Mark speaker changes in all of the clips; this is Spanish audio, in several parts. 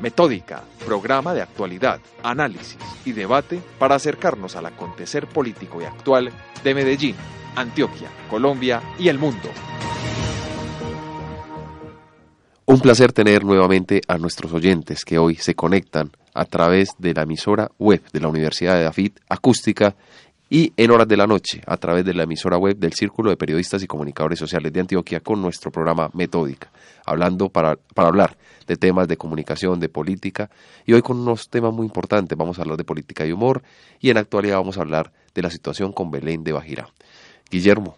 Speaker 1: Metódica, programa de actualidad, análisis y debate para acercarnos al acontecer político y actual de Medellín, Antioquia, Colombia y el mundo. Un placer tener nuevamente a nuestros oyentes que hoy se conectan a través de la emisora web de la Universidad de Dafit Acústica y en horas de la noche a través de la emisora web del Círculo de Periodistas y Comunicadores Sociales de Antioquia con nuestro programa Metódica, hablando para, para hablar de temas de comunicación, de política y hoy con unos temas muy importantes. Vamos a hablar de política y humor y en actualidad vamos a hablar de la situación con Belén de Bajira. Guillermo,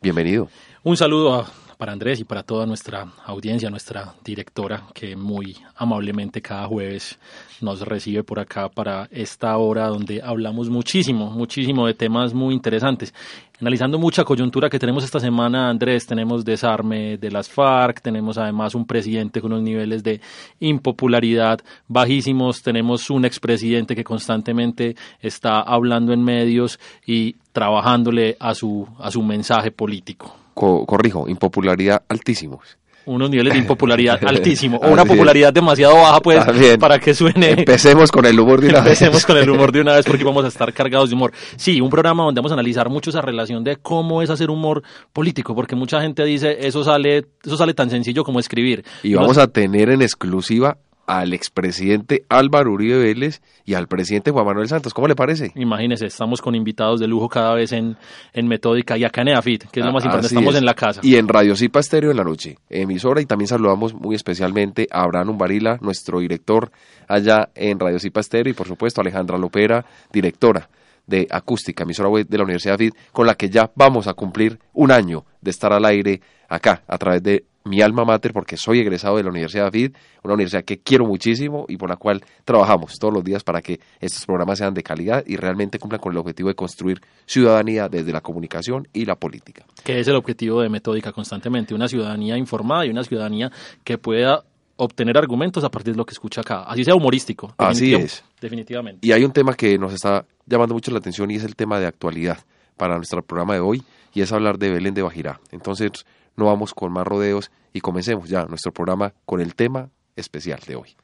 Speaker 1: bienvenido.
Speaker 2: Un saludo a para Andrés y para toda nuestra audiencia, nuestra directora, que muy amablemente cada jueves nos recibe por acá para esta hora donde hablamos muchísimo, muchísimo de temas muy interesantes. Analizando mucha coyuntura que tenemos esta semana, Andrés, tenemos desarme de las FARC, tenemos además un presidente con unos niveles de impopularidad bajísimos, tenemos un expresidente que constantemente está hablando en medios y trabajándole a su, a su mensaje político
Speaker 1: corrijo, impopularidad altísimos.
Speaker 2: Unos niveles de impopularidad altísimo, o una popularidad demasiado baja, pues, para que suene.
Speaker 1: Empecemos con el humor de una
Speaker 2: vez. Empecemos con el humor de una vez, porque vamos a estar cargados de humor. Sí, un programa donde vamos a analizar mucho esa relación de cómo es hacer humor político, porque mucha gente dice, eso sale, eso sale tan sencillo como escribir.
Speaker 1: Y vamos a tener en exclusiva al expresidente Álvaro Uribe Vélez y al presidente Juan Manuel Santos. ¿Cómo le parece?
Speaker 2: Imagínese, estamos con invitados de lujo cada vez en, en Metódica y acá en EAFIT, que es lo más importante, estamos en la casa.
Speaker 1: Y en Radio Cipa Estéreo en la noche, emisora, y también saludamos muy especialmente a Abraham Umbarila, nuestro director allá en Radio Cipa Estéreo, y por supuesto a Alejandra Lopera, directora de acústica, emisora web de la Universidad FIT, con la que ya vamos a cumplir un año de estar al aire acá a través de mi alma mater porque soy egresado de la Universidad FID, una universidad que quiero muchísimo y por la cual trabajamos todos los días para que estos programas sean de calidad y realmente cumplan con el objetivo de construir ciudadanía desde la comunicación y la política.
Speaker 2: Que es el objetivo de Metódica constantemente, una ciudadanía informada y una ciudadanía que pueda obtener argumentos a partir de lo que escucha acá, así sea humorístico.
Speaker 1: Así es.
Speaker 2: Definitivamente.
Speaker 1: Y hay un tema que nos está llamando mucho la atención y es el tema de actualidad para nuestro programa de hoy y es hablar de Belén de Bajirá. Entonces, no vamos con más rodeos y comencemos ya nuestro programa con el tema especial de hoy.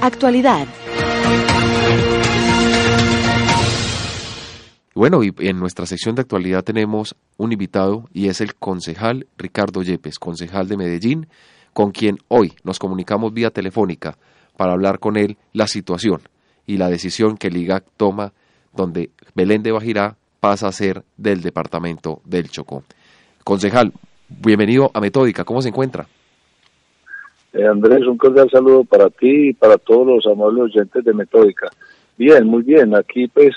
Speaker 3: Actualidad.
Speaker 1: Bueno, y en nuestra sección de actualidad tenemos un invitado y es el concejal Ricardo Yepes, concejal de Medellín, con quien hoy nos comunicamos vía telefónica para hablar con él la situación y la decisión que el IGAC toma donde Belén de Bajirá pasa a ser del departamento del Chocó. Concejal, bienvenido a Metódica, ¿cómo se encuentra?
Speaker 4: Eh, Andrés, un cordial saludo para ti y para todos los amables oyentes de Metódica. Bien, muy bien, aquí pues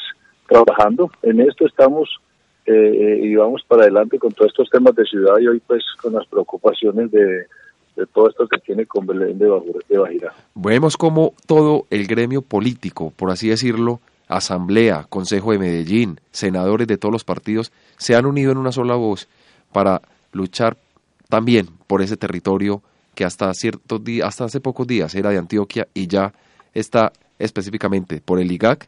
Speaker 4: trabajando, en esto estamos eh, eh, y vamos para adelante con todos estos temas de ciudad y hoy pues con las preocupaciones de, todo esto que tiene con Belén de, de Bajira.
Speaker 1: Vemos como todo el gremio político, por así decirlo, Asamblea, Consejo de Medellín, senadores de todos los partidos, se han unido en una sola voz para luchar también por ese territorio que hasta ciertos días, hasta hace pocos días era de Antioquia y ya está específicamente por el IGAC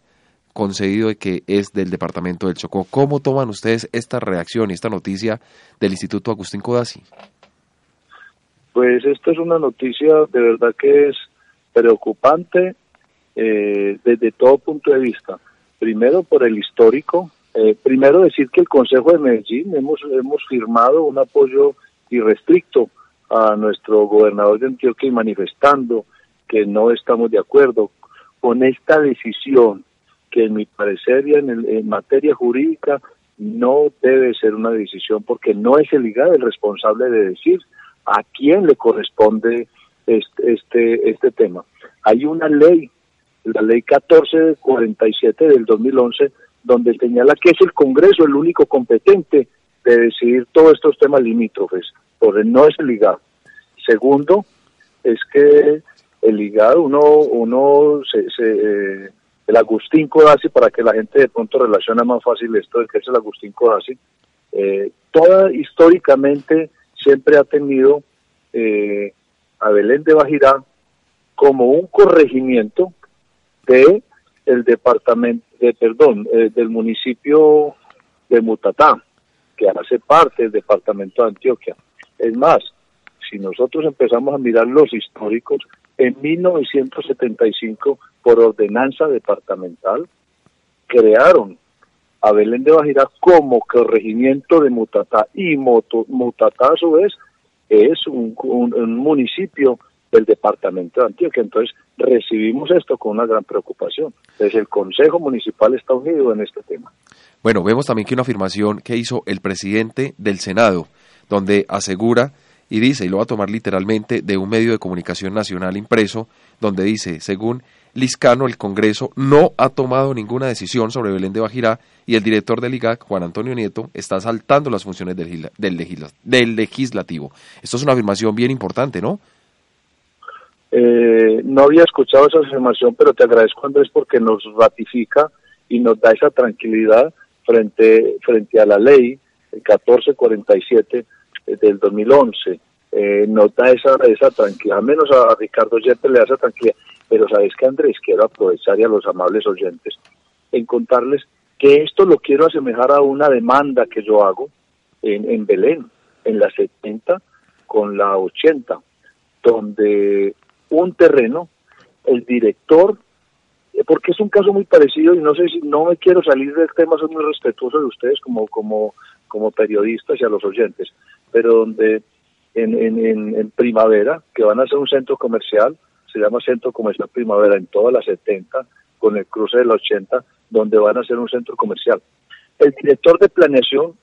Speaker 1: concedido de que es del departamento del Chocó. ¿Cómo toman ustedes esta reacción y esta noticia del Instituto Agustín Codazzi?
Speaker 4: Pues esto es una noticia de verdad que es preocupante eh, desde todo punto de vista. Primero por el histórico, eh, primero decir que el Consejo de Medellín hemos, hemos firmado un apoyo irrestricto a nuestro gobernador de Antioquia y manifestando que no estamos de acuerdo con esta decisión que en mi parecer y en, materia jurídica no debe ser una decisión porque no es el IGAD el responsable de decir a quién le corresponde este, este, este tema. Hay una ley la ley 1447 del 2011, donde señala que es el Congreso el único competente de decidir todos estos temas limítrofes, porque no es el IGAD. Segundo, es que el IGAD, uno, uno se, se, el Agustín Codazzi, para que la gente de pronto relacione más fácil esto de que es el Agustín Codazzi, eh, toda históricamente siempre ha tenido eh, a Belén de Bajirá como un corregimiento de el departamento, de, perdón, eh, del municipio de Mutatá, que hace parte del departamento de Antioquia. Es más, si nosotros empezamos a mirar los históricos, en 1975, por ordenanza departamental, crearon a Belén de Bajirá como corregimiento de Mutatá y Mutatá a su vez es un, municipio del departamento de Antioquia. Entonces recibimos esto con una gran preocupación. Entonces el Consejo Municipal está unido en este tema.
Speaker 1: Bueno, vemos también que una afirmación que hizo el presidente del Senado, donde asegura y dice, y lo va a tomar literalmente de un medio de comunicación nacional impreso, donde dice, según Liscano, el Congreso no ha tomado ninguna decisión sobre Belén de Bajirá y el director del IGAC, Juan Antonio Nieto, está saltando las funciones del, del, legislativo. Esto es una afirmación bien importante, ¿no?
Speaker 4: Eh, no había escuchado esa afirmación, pero te agradezco, Andrés, porque nos ratifica y nos da esa tranquilidad frente, frente a la ley 1447 del 2011. Eh, nos da esa, esa tranquilidad, menos a, Ricardo Yepes le da esa tranquilidad, pero sabes que Andrés, quiero aprovechar y a los amables oyentes en contarles que esto lo quiero asemejar a una demanda que yo hago en, en Belén, en la 70 con la 80, donde un terreno, el director, eh, porque es un caso muy parecido y no sé si no me quiero salir del tema, soy muy respetuoso de ustedes como, como, como periodistas y a los oyentes, pero donde en, en, en, primavera, que van a ser un centro comercial, se llama Centro Comercial Primavera en todas las 70, con el cruce de la 80, donde van a ser un centro comercial. El director de planeación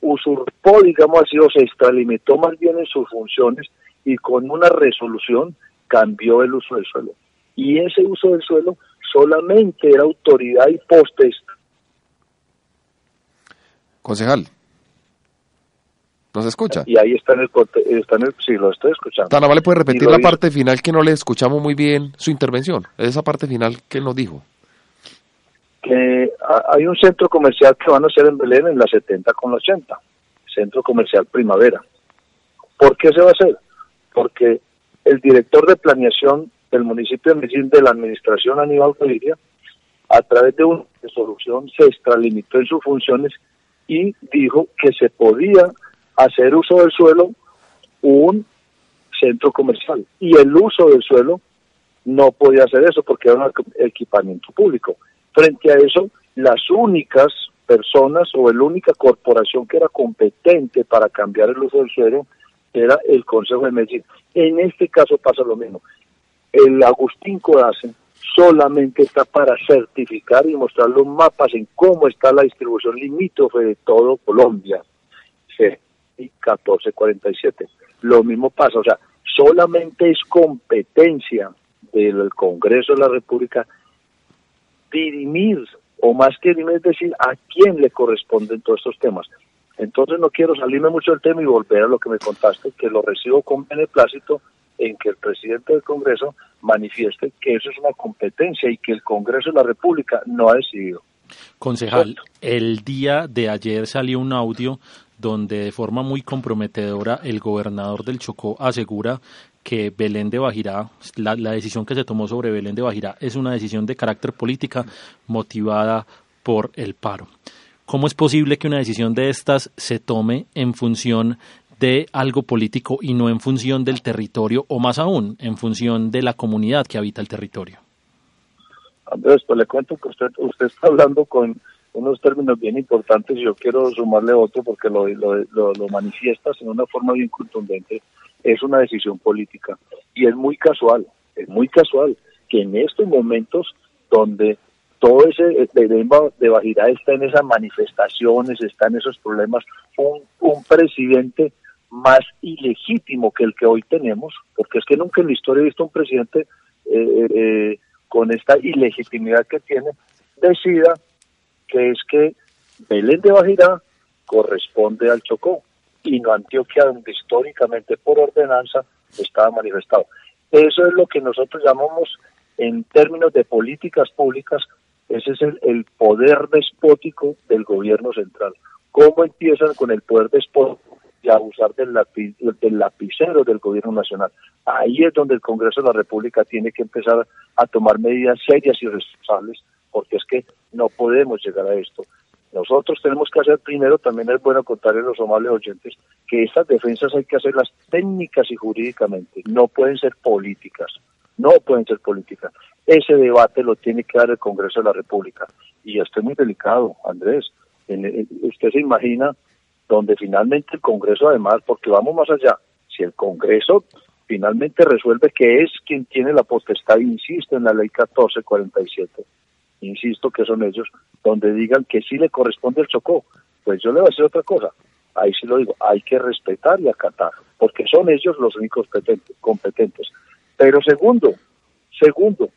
Speaker 4: usurpó, digamos así, o se extralimitó más bien en sus funciones y con una resolución cambió el uso del suelo. Y ese uso del suelo solamente era autoridad y postes.
Speaker 1: Concejal, ¿Nos escucha?
Speaker 4: Y ahí está en el, está en el sí, lo estoy escuchando.
Speaker 1: Tan ¿le puede repetir la parte final que no le escuchamos muy bien su intervención? Esa parte final que nos dijo.
Speaker 4: Que hay un centro comercial que van a hacer en Belén en la 70 con la 80, Centro Comercial Primavera. ¿Por qué se va a hacer? Porque el director de planeación del municipio de Medellín de la administración Aníbal Gaviria, a través de una resolución se extralimitó en sus funciones y dijo que se podía hacer uso del suelo un centro comercial y el uso del suelo no podía hacer eso porque era un equipamiento público. Frente a eso, las únicas personas o la única corporación que era competente para cambiar el uso del suelo era el Consejo de Medellín. En este caso pasa lo mismo. El Agustín Codacen solamente está para certificar y mostrar los mapas en cómo está la distribución limítrofe de todo Colombia. Sí y 1447. Lo mismo pasa, o sea, solamente es competencia del Congreso de la República dirimir, o más que dirimir, es decir, a quién le corresponden todos estos temas. Entonces no quiero salirme mucho del tema y volver a lo que me contaste, que lo recibo con beneplácito en que el presidente del Congreso manifieste que eso es una competencia y que el Congreso de la República no ha decidido.
Speaker 2: Concejal, el día de ayer salió un audio donde de forma muy comprometedora el gobernador del Chocó asegura que Belén de Bajirá, la, decisión que se tomó sobre Belén de Bajirá es una decisión de carácter política motivada por el paro. ¿Cómo es posible que una decisión de estas se tome en función de algo político y no en función del territorio o más aún en función de la comunidad que habita el territorio?
Speaker 4: Andrés, pues le cuento que usted, usted está hablando con unos términos bien importantes y yo quiero sumarle otro porque lo, lo, lo, manifiestas en una forma bien contundente. Es una decisión política y es muy casual, es muy casual que en estos momentos donde todo ese de, de Bajirá está en esas manifestaciones, está en esos problemas, un, un presidente más ilegítimo que el que hoy tenemos, porque es que nunca en la historia he visto un presidente eh, eh, con esta ilegitimidad que tiene, decida que es que Belén de Bajirá corresponde al Chocó y no Antioquia, donde históricamente por ordenanza estaba manifestado. Eso es lo que nosotros llamamos en términos de políticas públicas, ese es el, poder despótico del gobierno central. ¿Cómo empiezan con el poder despótico y abusar del, del lapicero del gobierno nacional? Ahí es donde el Congreso de la República tiene que empezar a tomar medidas serias y responsables, porque es que no podemos llegar a esto. Nosotros tenemos que hacer primero, también es bueno contarle a los amables oyentes, que estas defensas hay que hacerlas técnicas y jurídicamente, no pueden ser políticas, no pueden ser políticas. Ese debate lo tiene que dar el Congreso de la República. Y esto es muy delicado, Andrés. usted se imagina donde finalmente el Congreso, además, porque vamos más allá, si el Congreso finalmente resuelve que es quien tiene la potestad, insisto en la ley 1447, insisto que son ellos, donde digan que sí le corresponde el Chocó, pues yo le voy a decir otra cosa, ahí sí lo digo, hay que respetar y acatar, porque son ellos los únicos competentes. Pero segundo, segundo,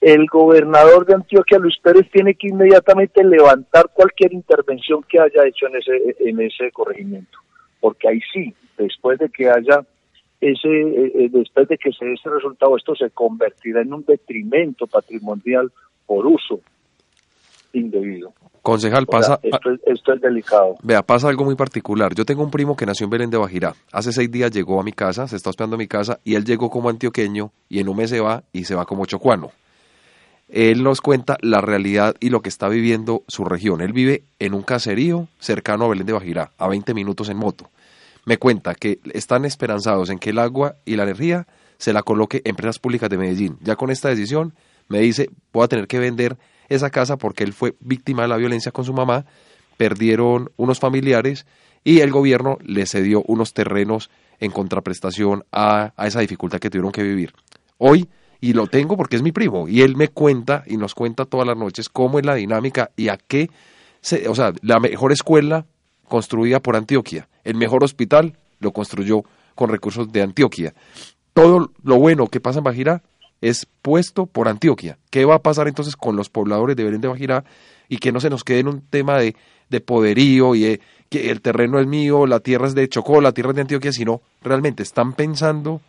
Speaker 4: el gobernador de Antioquia, Luis Pérez, tiene que inmediatamente levantar cualquier intervención que haya hecho en ese, en ese corregimiento, porque ahí sí, después de que haya ese, eh, eh, después de que se ese resultado, esto se convertirá en un detrimento patrimonial por uso indebido.
Speaker 1: Concejal, pasa...
Speaker 4: esto, es, delicado.
Speaker 1: Vea, pasa algo muy particular. Yo tengo un primo que nació en Belén de Bajirá. Hace seis días llegó a mi casa, se está hospedando en mi casa, y él llegó como antioqueño, y en un mes se va, y se va como chocuano. Él nos cuenta la realidad y lo que está viviendo su región. Él vive en un caserío cercano a Belén de Bajirá, a 20 minutos en moto me cuenta que están esperanzados en que el agua y la energía se la coloque Empresas Públicas de Medellín. Ya con esta decisión me dice, voy a tener que vender esa casa porque él fue víctima de la violencia con su mamá, perdieron unos familiares y el gobierno le cedió unos terrenos en contraprestación a, esa dificultad que tuvieron que vivir. Hoy, y lo tengo porque es mi primo, y él me cuenta y nos cuenta todas las noches cómo es la dinámica y a qué, se, o sea, la mejor escuela construida por Antioquia. El mejor hospital lo construyó con recursos de Antioquia. Todo lo bueno que pasa en Bajirá es puesto por Antioquia. ¿Qué va a pasar entonces con los pobladores de Belén de Bajirá y que no se nos quede en un tema de, de poderío y que el terreno es mío, la tierra es de Chocó, la tierra es de Antioquia, sino realmente están pensando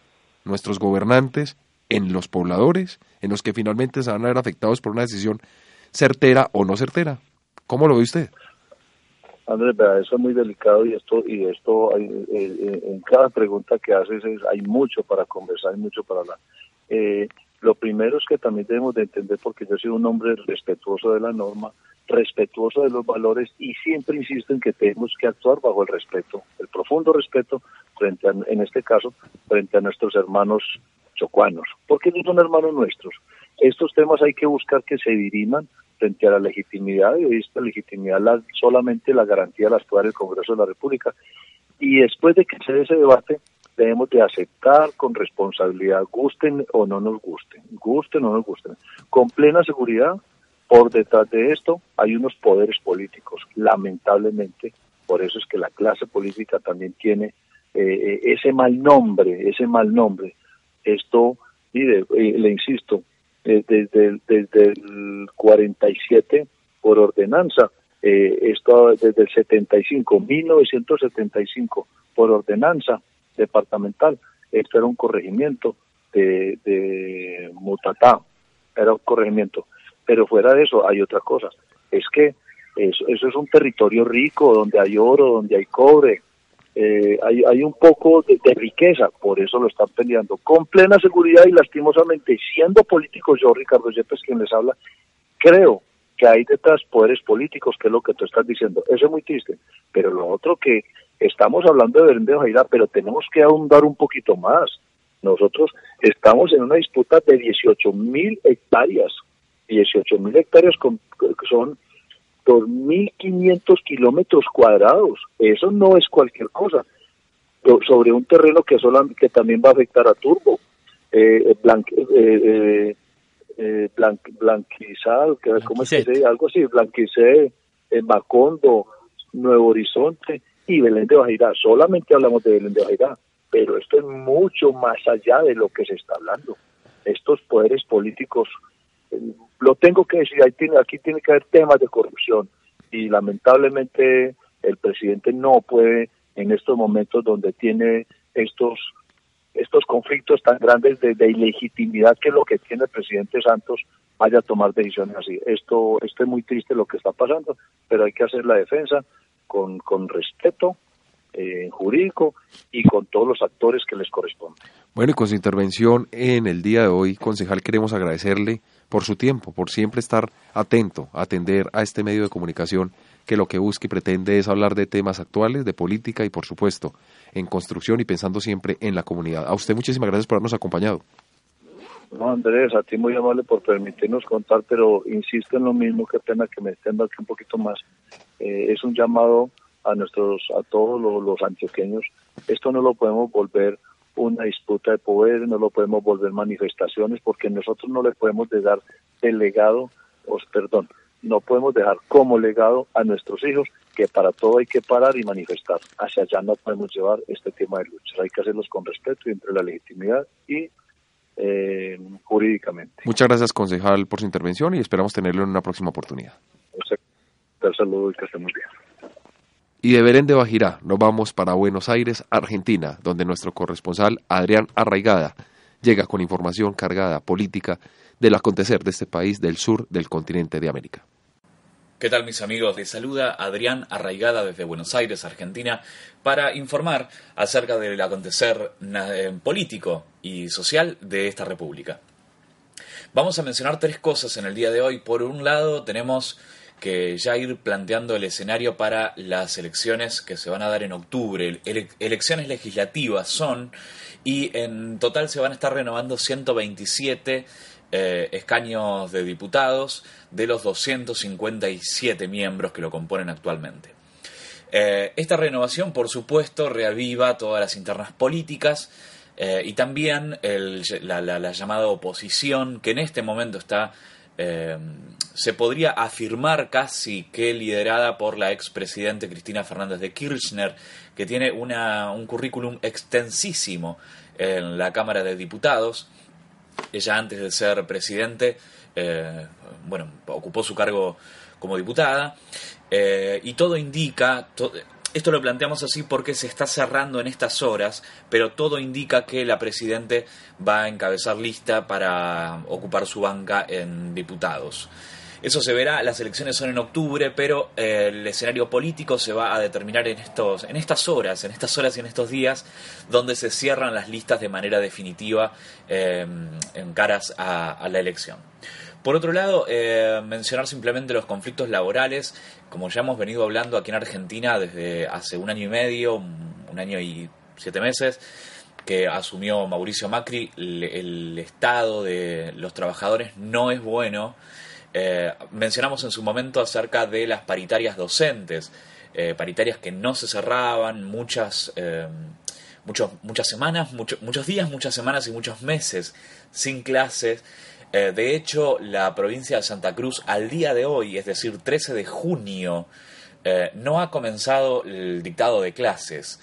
Speaker 1: nuestros gobernantes en los pobladores, en los que finalmente se van a ver afectados por una decisión certera o no certera. ¿Cómo lo ve usted?
Speaker 4: Andrés, eso es muy delicado y esto, y esto eh, eh, en cada pregunta que haces hay mucho para conversar, hay mucho para hablar. Eh, lo primero es que también debemos de entender, porque yo soy un hombre respetuoso de la norma, respetuoso de los valores y siempre insisto en que tenemos que actuar bajo el respeto, el profundo respeto frente a, en este caso, frente a nuestros hermanos chocuanos, porque no son hermanos nuestros. Estos temas hay que buscar que se diriman frente a la legitimidad, y esta legitimidad la, solamente la garantía las puede dar el Congreso de la República. Y después de que se dé ese debate, debemos de aceptar con responsabilidad, gusten o no nos gusten, gusten o no nos gusten, con plena seguridad, por detrás de esto hay unos poderes políticos, lamentablemente, por eso es que la clase política también tiene eh, eh, ese mal nombre, ese mal nombre. Esto, mire, eh, le insisto, eh, desde, desde el 47 por ordenanza, eh, esto desde el 75, 1975 por ordenanza departamental, esto era un corregimiento de, de Mutatá, era un corregimiento. Pero fuera de eso hay otra cosa, es que eso, eso es un territorio rico donde hay oro, donde hay cobre, eh, hay, hay un poco de, riqueza, por eso lo están peleando, con plena seguridad y lastimosamente, siendo políticos yo, Ricardo Yepes, quien les habla, creo que hay detrás poderes políticos, que es lo que tú estás diciendo. Eso es muy triste. Pero lo otro que estamos hablando de Berendeo pero tenemos que ahondar un poquito más. Nosotros estamos en una disputa de 18 mil hectáreas. 18 mil hectáreas con, son 2.500 kilómetros cuadrados. Eso no es cualquier cosa. Sobre un terreno que, que también va a afectar a Turbo, eh, eh, eh, Blanquizal, que, ¿cómo se dice? Algo así, Blanquicé, Macondo, Nuevo Horizonte y Belén de Bajirá. Solamente hablamos de Belén de Bajirá, pero esto es mucho más allá de lo que se está hablando. Estos poderes políticos lo tengo que decir, aquí tiene que haber temas de corrupción y lamentablemente el presidente no puede en estos momentos donde tiene estos estos conflictos tan grandes de, ilegitimidad que lo que tiene el presidente Santos vaya a tomar decisiones así. Esto, esto es muy triste lo que está pasando, pero hay que hacer la defensa con, con respeto eh, jurídico y con todos los actores que les corresponden.
Speaker 1: Bueno, y con su intervención en el día de hoy, concejal, queremos agradecerle por su tiempo, por siempre estar atento, atender a este medio de comunicación que lo que busca y pretende es hablar de temas actuales, de política y, por supuesto, en construcción y pensando siempre en la comunidad. A usted muchísimas gracias por habernos acompañado.
Speaker 4: No, Andrés, a ti muy amable por permitirnos contar, pero insisto en lo mismo, qué pena que me extenda aquí un poquito más. Eh, es un llamado a nuestros, a todos los, los antioqueños. Esto no lo podemos volver una disputa de poder, no lo podemos volver manifestaciones, porque nosotros no le podemos dar el legado, os perdón, no podemos dejar como legado a nuestros hijos que para todo hay que parar y manifestar. Hacia allá no podemos llevar este tema de lucha. Hay que hacerlos con respeto y entre la legitimidad y eh, jurídicamente.
Speaker 1: Muchas gracias, concejal, por su intervención y esperamos tenerlo en una próxima oportunidad.
Speaker 4: Un saludo y que estemos bien.
Speaker 1: Y de Belén de Bajirá nos vamos para Buenos Aires, Argentina, donde nuestro corresponsal Adrián Arraigada llega con información cargada política del acontecer de este país del sur del continente de América.
Speaker 5: ¿Qué tal mis amigos? Les saluda Adrián Arraigada desde Buenos Aires, Argentina, para informar acerca del acontecer eh, político y social de esta república. Vamos a mencionar tres cosas en el día de hoy. Por un lado tenemos que ya ir planteando el escenario para las elecciones que se van a dar en octubre. elecciones legislativas son y en total se van a estar renovando 127 eh, escaños de diputados de los 257 miembros que lo componen actualmente. Eh, esta renovación, por supuesto, reaviva todas las internas políticas eh, y también la, llamada oposición, que en este momento está, se podría afirmar casi que liderada por la expresidente Cristina Fernández de Kirchner, que tiene una, un currículum extensísimo en la Cámara de Diputados. Ella antes de ser presidente, eh, bueno, ocupó su cargo como diputada eh, y todo indica, esto lo planteamos así porque se está cerrando en estas horas, pero todo indica que la presidente va a encabezar lista para ocupar su banca en diputados. Eso se verá, las elecciones son en octubre, pero eh, el escenario político se va a determinar en, estos, en estas horas, en estas horas y en estos días, donde se cierran las listas de manera definitiva eh, en caras a, la elección. Por otro lado, eh, mencionar simplemente los conflictos laborales, como ya hemos venido hablando aquí en Argentina desde hace un año y medio, un año y siete meses, que asumió Mauricio Macri, el estado de los trabajadores no es bueno. Eh, mencionamos en su momento acerca de las paritarias docentes, eh, paritarias que no se cerraban, muchas, eh, muchas semanas, muchos días, muchas semanas y muchos meses sin clases. de hecho, la provincia de Santa Cruz al día de hoy, es decir, 13 de junio, no ha comenzado el dictado de clases.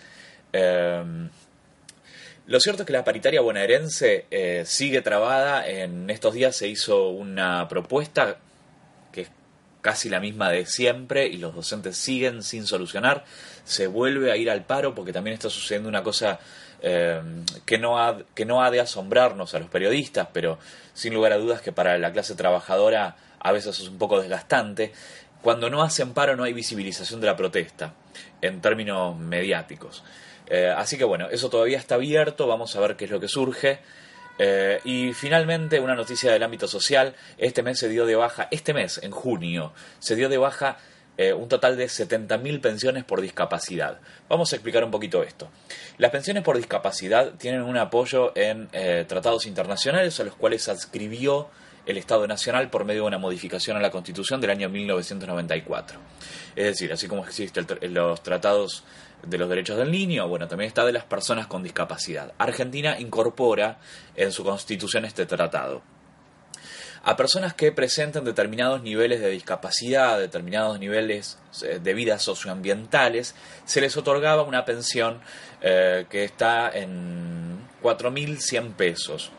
Speaker 5: Lo cierto es que la paritaria bonaerense eh, sigue trabada. En estos días se hizo una propuesta que es casi la misma de siempre y los docentes siguen sin solucionar. Se vuelve a ir al paro porque también está sucediendo una cosa eh, que, no ha, que no ha de asombrarnos a los periodistas, pero sin lugar a dudas que para la clase trabajadora a veces es un poco desgastante. Cuando no hacen paro no hay visibilización de la protesta en términos mediáticos. Eh, así que bueno, eso todavía está abierto, vamos a ver qué es lo que surge. Eh, y finalmente, una noticia del ámbito social, este mes se dio de baja, este mes, en junio, se dio de baja eh, un total de 70.000 pensiones por discapacidad. Vamos a explicar un poquito esto. Las pensiones por discapacidad tienen un apoyo en tratados internacionales a los cuales adscribió el Estado Nacional por medio de una modificación a la Constitución del año 1994. Es decir, así como existen los tratados de los derechos del niño, bueno, también está de las personas con discapacidad. Argentina incorpora en su constitución este tratado. A personas que presenten determinados niveles de discapacidad, determinados niveles eh, de vida socioambientales, se les otorgaba una pensión eh, que está en 4.100 pesos.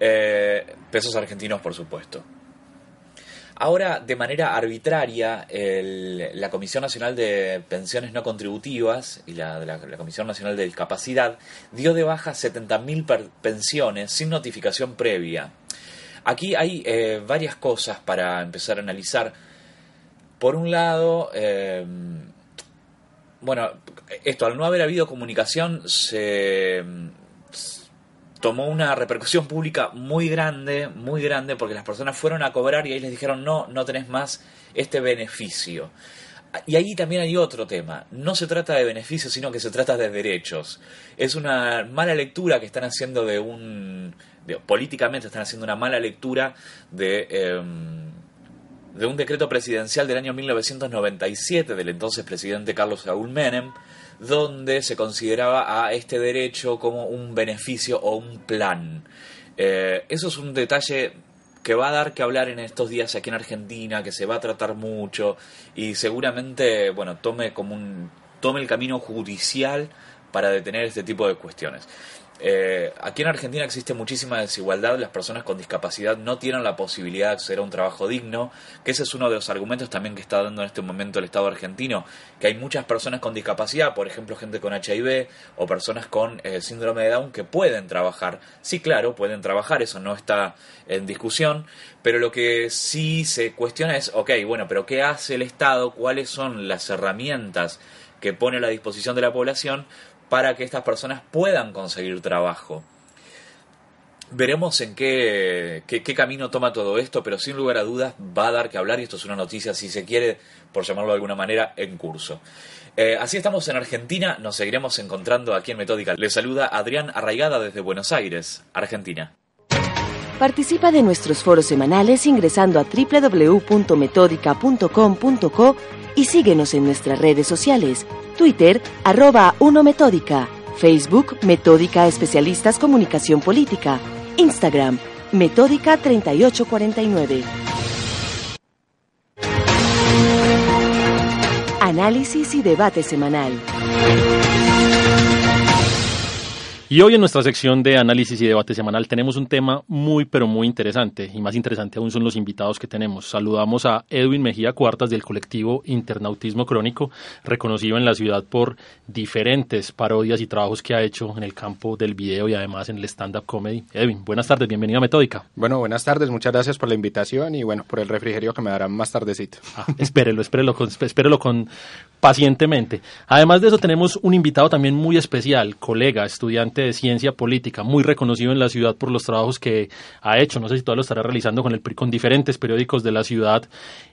Speaker 5: Eh, pesos argentinos, por supuesto. Ahora, de manera arbitraria, la Comisión Nacional de Pensiones No Contributivas y la, Comisión Nacional de Discapacidad dio de baja 70.000 pensiones sin notificación previa. Aquí hay eh, varias cosas para empezar a analizar. Por un lado, eh, bueno, esto, al no haber habido comunicación, se tomó una repercusión pública muy grande, muy grande, porque las personas fueron a cobrar y ahí les dijeron, no, no tenés más este beneficio. Y ahí también hay otro tema. No se trata de beneficios, sino que se trata de derechos. Es una mala lectura que están haciendo de un... políticamente están haciendo una mala lectura de... Em, de un decreto presidencial del año 1997 del entonces presidente Carlos Saúl Menem, donde se consideraba a este derecho como un beneficio o un plan. Eh, eso es un detalle que va a dar que hablar en estos días aquí en Argentina, que se va a tratar mucho y seguramente, bueno, tome como un tome el camino judicial para detener este tipo de cuestiones. Eh, aquí en Argentina existe muchísima desigualdad, las personas con discapacidad no tienen la posibilidad de acceder a un trabajo digno, que ese es uno de los argumentos también que está dando en este momento el Estado argentino, que hay muchas personas con discapacidad, por ejemplo gente con HIV o personas con eh, síndrome de Down que pueden trabajar. Sí, claro, pueden trabajar, eso no está en discusión, pero lo que sí se cuestiona es, ok, bueno, pero ¿qué hace el Estado? ¿Cuáles son las herramientas que pone a la disposición de la población para que estas personas puedan conseguir trabajo. Veremos en qué, qué, camino toma todo esto, pero sin lugar a dudas va a dar que hablar y esto es una noticia, si se quiere, por llamarlo de alguna manera, en curso. Eh, así estamos en Argentina, nos seguiremos encontrando aquí en Metódica. Le saluda Adrián Arraigada desde Buenos Aires, Argentina.
Speaker 3: Participa de nuestros foros semanales ingresando a www.metódica.com.co y síguenos en nuestras redes sociales Twitter, arroba 1 Metódica, Facebook, Metódica Especialistas Comunicación Política, Instagram, Metódica 3849. Análisis y debate semanal.
Speaker 2: Y hoy en nuestra sección de análisis y debate semanal tenemos un tema muy pero muy interesante y más interesante aún son los invitados que tenemos. Saludamos a Edwin Mejía Cuartas del colectivo Internautismo Crónico, reconocido en la ciudad por diferentes parodias y trabajos que ha hecho en el campo del video y además en el stand-up comedy. Edwin, buenas tardes, bienvenido a Metódica.
Speaker 6: Bueno, buenas tardes, muchas gracias por la invitación y bueno, por el refrigerio que me darán más tardecito.
Speaker 2: Ah, espérelo, espérelo con, espérelo con pacientemente. Además de eso tenemos un invitado también muy especial, colega, estudiante de ciencia política, muy reconocido en la ciudad por los trabajos que ha hecho, no sé si todavía lo estará realizando con, el, con diferentes periódicos de la ciudad,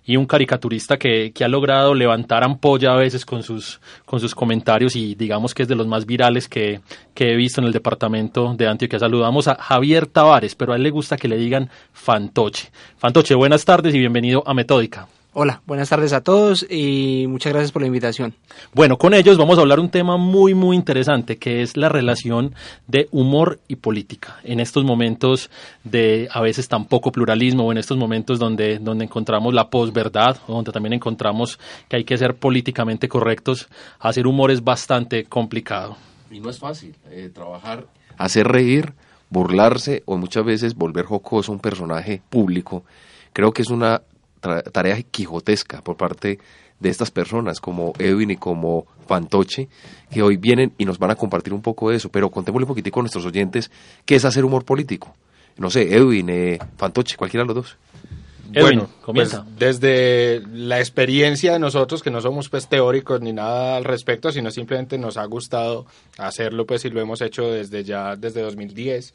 Speaker 2: y un caricaturista que, que ha logrado levantar ampolla a veces con sus, con sus comentarios y digamos que es de los más virales que, que he visto en el departamento de Antioquia. Saludamos a Javier Tavares, pero a él le gusta que le digan Fantoche. Fantoche, buenas tardes y bienvenido a Metódica.
Speaker 7: Hola, buenas tardes a todos y muchas gracias por la invitación.
Speaker 2: Bueno, con ellos vamos a hablar un tema muy, muy interesante, que es la relación de humor y política. En estos momentos de a veces tan poco pluralismo, o en estos momentos donde, donde encontramos la posverdad, o donde también encontramos que hay que ser políticamente correctos, hacer humor es bastante complicado.
Speaker 1: Y no es fácil eh, trabajar, hacer reír, burlarse o muchas veces volver jocoso a un personaje público. Creo que es una tarea quijotesca por parte de estas personas como Edwin y como Fantoche, que hoy vienen y nos van a compartir un poco de eso, pero contémosle un poquitico a nuestros oyentes qué es hacer humor político. No sé, Edwin, eh, Fantoche, cualquiera de los dos.
Speaker 6: Edwin, bueno, comienza. Pues, desde la experiencia de nosotros, que no somos pues teóricos ni nada al respecto, sino simplemente nos ha gustado hacerlo, pues y lo hemos hecho desde ya, desde 2010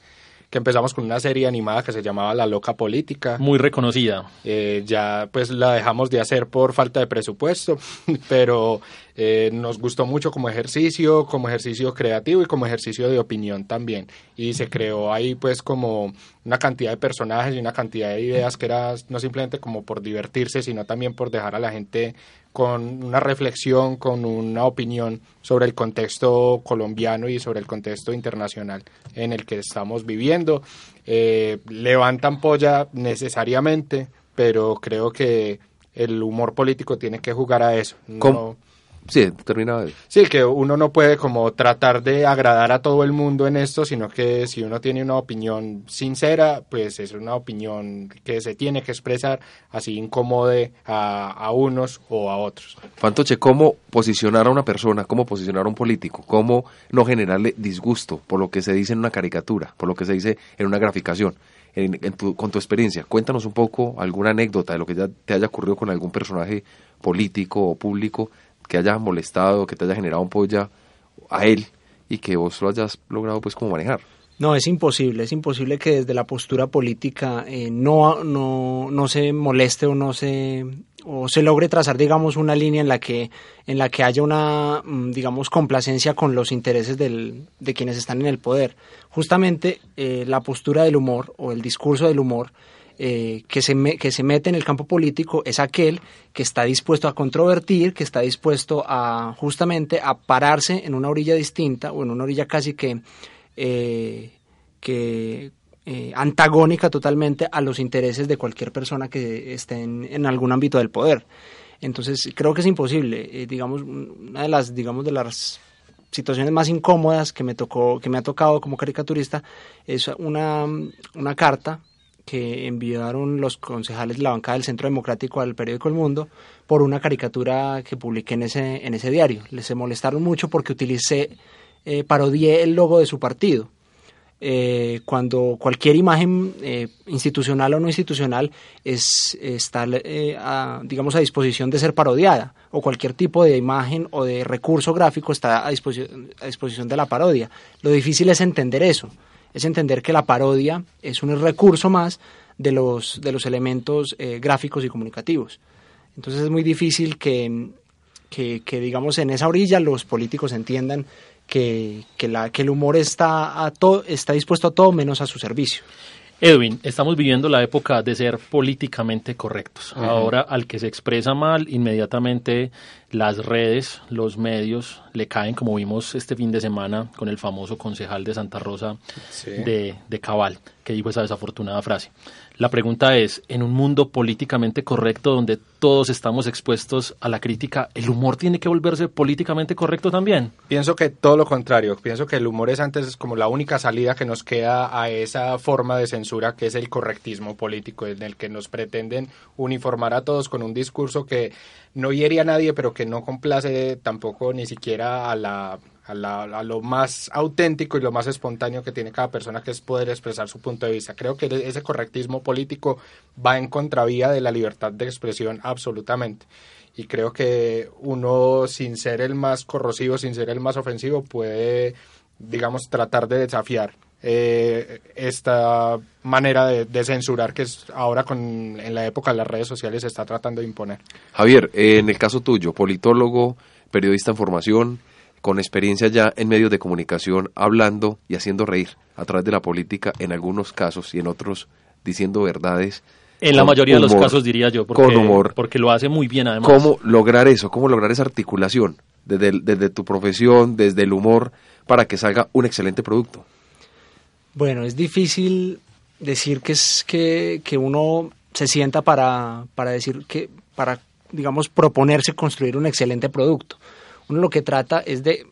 Speaker 6: que empezamos con una serie animada que se llamaba La Loca Política.
Speaker 2: Muy reconocida.
Speaker 6: Eh, ya pues la dejamos de hacer por falta de presupuesto, pero eh, nos gustó mucho como ejercicio, como ejercicio creativo y como ejercicio de opinión también. Y se creó ahí pues como una cantidad de personajes y una cantidad de ideas que era no simplemente como por divertirse, sino también por dejar a la gente con una reflexión, con una opinión sobre el contexto colombiano y sobre el contexto internacional en el que estamos viviendo. Eh, levantan polla necesariamente, pero creo que el humor político tiene que jugar a eso.
Speaker 1: Sí, termina.
Speaker 6: Sí, que uno no puede como tratar de agradar a todo el mundo en esto, sino que si uno tiene una opinión sincera, pues es una opinión que se tiene que expresar, así incomode a, a unos o a otros.
Speaker 1: Fantoche, ¿cómo posicionar a una persona, cómo posicionar a un político, cómo no generarle disgusto por lo que se dice en una caricatura, por lo que se dice en una graficación? En, con tu experiencia, cuéntanos un poco alguna anécdota de lo que ya te haya ocurrido con algún personaje político o público que haya molestado, que te haya generado un polla a él y que vos lo hayas logrado pues como manejar.
Speaker 7: No, es imposible, es imposible que desde la postura política eh, no, no, no se moleste o no se o se logre trazar digamos una línea en la que en la que haya una mm, digamos complacencia con los intereses del, de quienes están en el poder justamente eh, la postura del humor o el discurso del humor eh, que, se que se mete en el campo político es aquel que está dispuesto a controvertir, que está dispuesto a justamente a pararse en una orilla distinta o en una orilla casi que, eh, que eh, antagónica totalmente a los intereses de cualquier persona que esté en, algún ámbito del poder. Entonces creo que es imposible. digamos, una de las, digamos, de las situaciones más incómodas que me tocó, que me ha tocado como caricaturista es una, una carta que enviaron los concejales de la bancada del Centro Democrático al periódico El Mundo por una caricatura que publiqué en ese, en ese diario. Les se molestaron mucho porque utilicé, eh, parodié el logo de su partido. Eh, cuando cualquier imagen eh, institucional o no institucional es, está, a, digamos, a disposición de ser parodiada, o cualquier tipo de imagen o de recurso gráfico está a disposición, a disposición de la parodia. Lo difícil es entender eso es entender que la parodia es un recurso más de los, de los elementos eh, gráficos y comunicativos. Entonces es muy difícil que, que, digamos, en esa orilla los políticos entiendan que, que, la, que el humor está, a todo, está dispuesto a todo menos a su servicio.
Speaker 2: Edwin, estamos viviendo la época de ser políticamente correctos. Ahora al que se expresa mal, inmediatamente las redes, los medios le caen, como vimos este fin de semana con el famoso concejal de Santa Rosa de, de Cabal, que dijo esa desafortunada frase. La pregunta es, en un mundo políticamente correcto donde todos estamos expuestos a la crítica, ¿el humor tiene que volverse políticamente correcto también?
Speaker 6: Pienso que todo lo contrario. Pienso que el humor es antes como la única salida que nos queda a esa forma de censura que es el correctismo político, en el que nos pretenden uniformar a todos con un discurso que no hiere a nadie, pero que no complace tampoco ni siquiera a la lo más auténtico y lo más espontáneo que tiene cada persona, que es poder expresar su punto de vista. Creo que ese correctismo político va en contravía de la libertad de expresión absolutamente. Y creo que uno, sin ser el más corrosivo, sin ser el más ofensivo, puede, digamos, tratar de desafiar eh, esta manera de, censurar que es ahora con, en la época de las redes sociales se está tratando de imponer.
Speaker 1: Javier, en el caso tuyo, politólogo, periodista en formación, con experiencia ya en medios de comunicación, hablando y haciendo reír a través de la política en algunos casos y en otros diciendo verdades.
Speaker 2: En la mayoría de los casos diría yo, porque, con humor. porque lo hace muy bien además.
Speaker 1: ¿Cómo lograr eso? ¿Cómo lograr esa articulación desde, desde tu profesión, desde el humor, para que salga un excelente producto?
Speaker 7: Bueno, es difícil decir que es que, que uno se sienta para, para decir que, para, digamos, proponerse construir un excelente producto uno lo que trata es de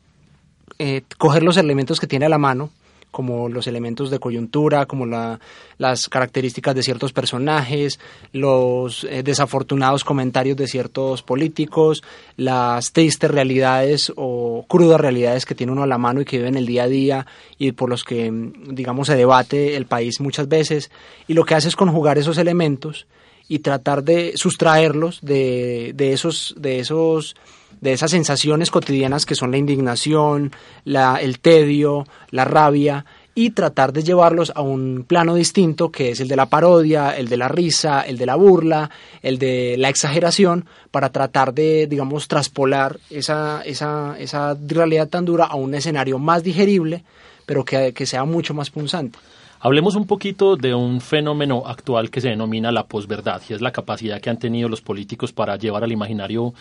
Speaker 7: eh, coger los elementos que tiene a la mano, como los elementos de coyuntura, como las características de ciertos personajes, los eh, desafortunados comentarios de ciertos políticos, las tristes realidades o crudas realidades que tiene uno a la mano y que vive en el día a día y por los que, digamos, se debate el país muchas veces. Y lo que hace es conjugar esos elementos y tratar de sustraerlos de, de esos, de esos de esas sensaciones cotidianas que son la indignación, la, el tedio, la rabia, y tratar de llevarlos a un plano distinto que es el de la parodia, el de la risa, el de la burla, el de la exageración, para tratar de, digamos, traspolar esa, esa, esa realidad tan dura a un escenario más digerible, pero que, que sea mucho más punzante.
Speaker 2: Hablemos un poquito de un fenómeno actual que se denomina la posverdad y es la capacidad que han tenido los políticos para llevar al imaginario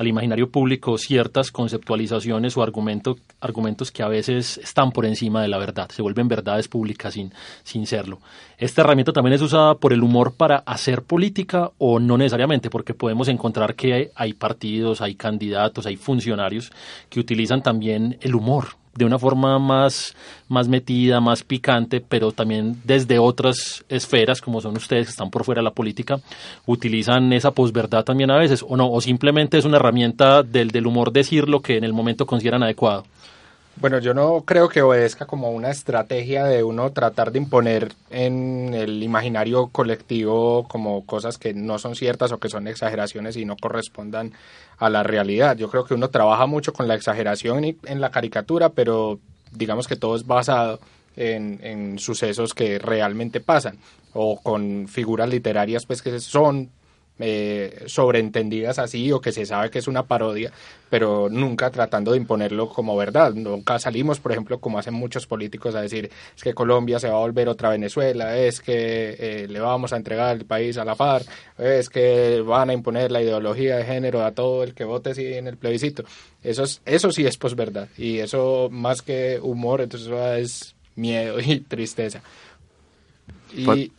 Speaker 2: al imaginario público ciertas conceptualizaciones o argumentos argumentos que a veces están por encima de la verdad, se vuelven verdades públicas sin, sin serlo. Esta herramienta también es usada por el humor para hacer política o no necesariamente, porque podemos encontrar que hay partidos, hay candidatos, hay funcionarios que utilizan también el humor de una forma más, más metida, más picante, pero también desde otras esferas, como son ustedes que están por fuera de la política, utilizan esa posverdad también a veces, o no, o simplemente es una herramienta del, del humor decir lo que en el momento consideran adecuado.
Speaker 6: Bueno, yo no creo que obedezca como una estrategia de uno tratar de imponer en el imaginario colectivo como cosas que no son ciertas o que son exageraciones y no correspondan a la realidad. Yo creo que uno trabaja mucho con la exageración en la caricatura, pero digamos que todo es basado en, en sucesos que realmente pasan o con figuras literarias pues que son eh, sobreentendidas así o que se sabe que es una parodia, pero nunca tratando de imponerlo como verdad. Nunca salimos, por ejemplo, como hacen muchos políticos, a decir es que Colombia se va a volver otra Venezuela, es que eh, le vamos a entregar el país a la FARC, es que van a imponer la ideología de género a todo el que vote sí, en el plebiscito. Eso, es, eso sí es posverdad y eso más que humor, entonces es miedo y tristeza.
Speaker 1: Y,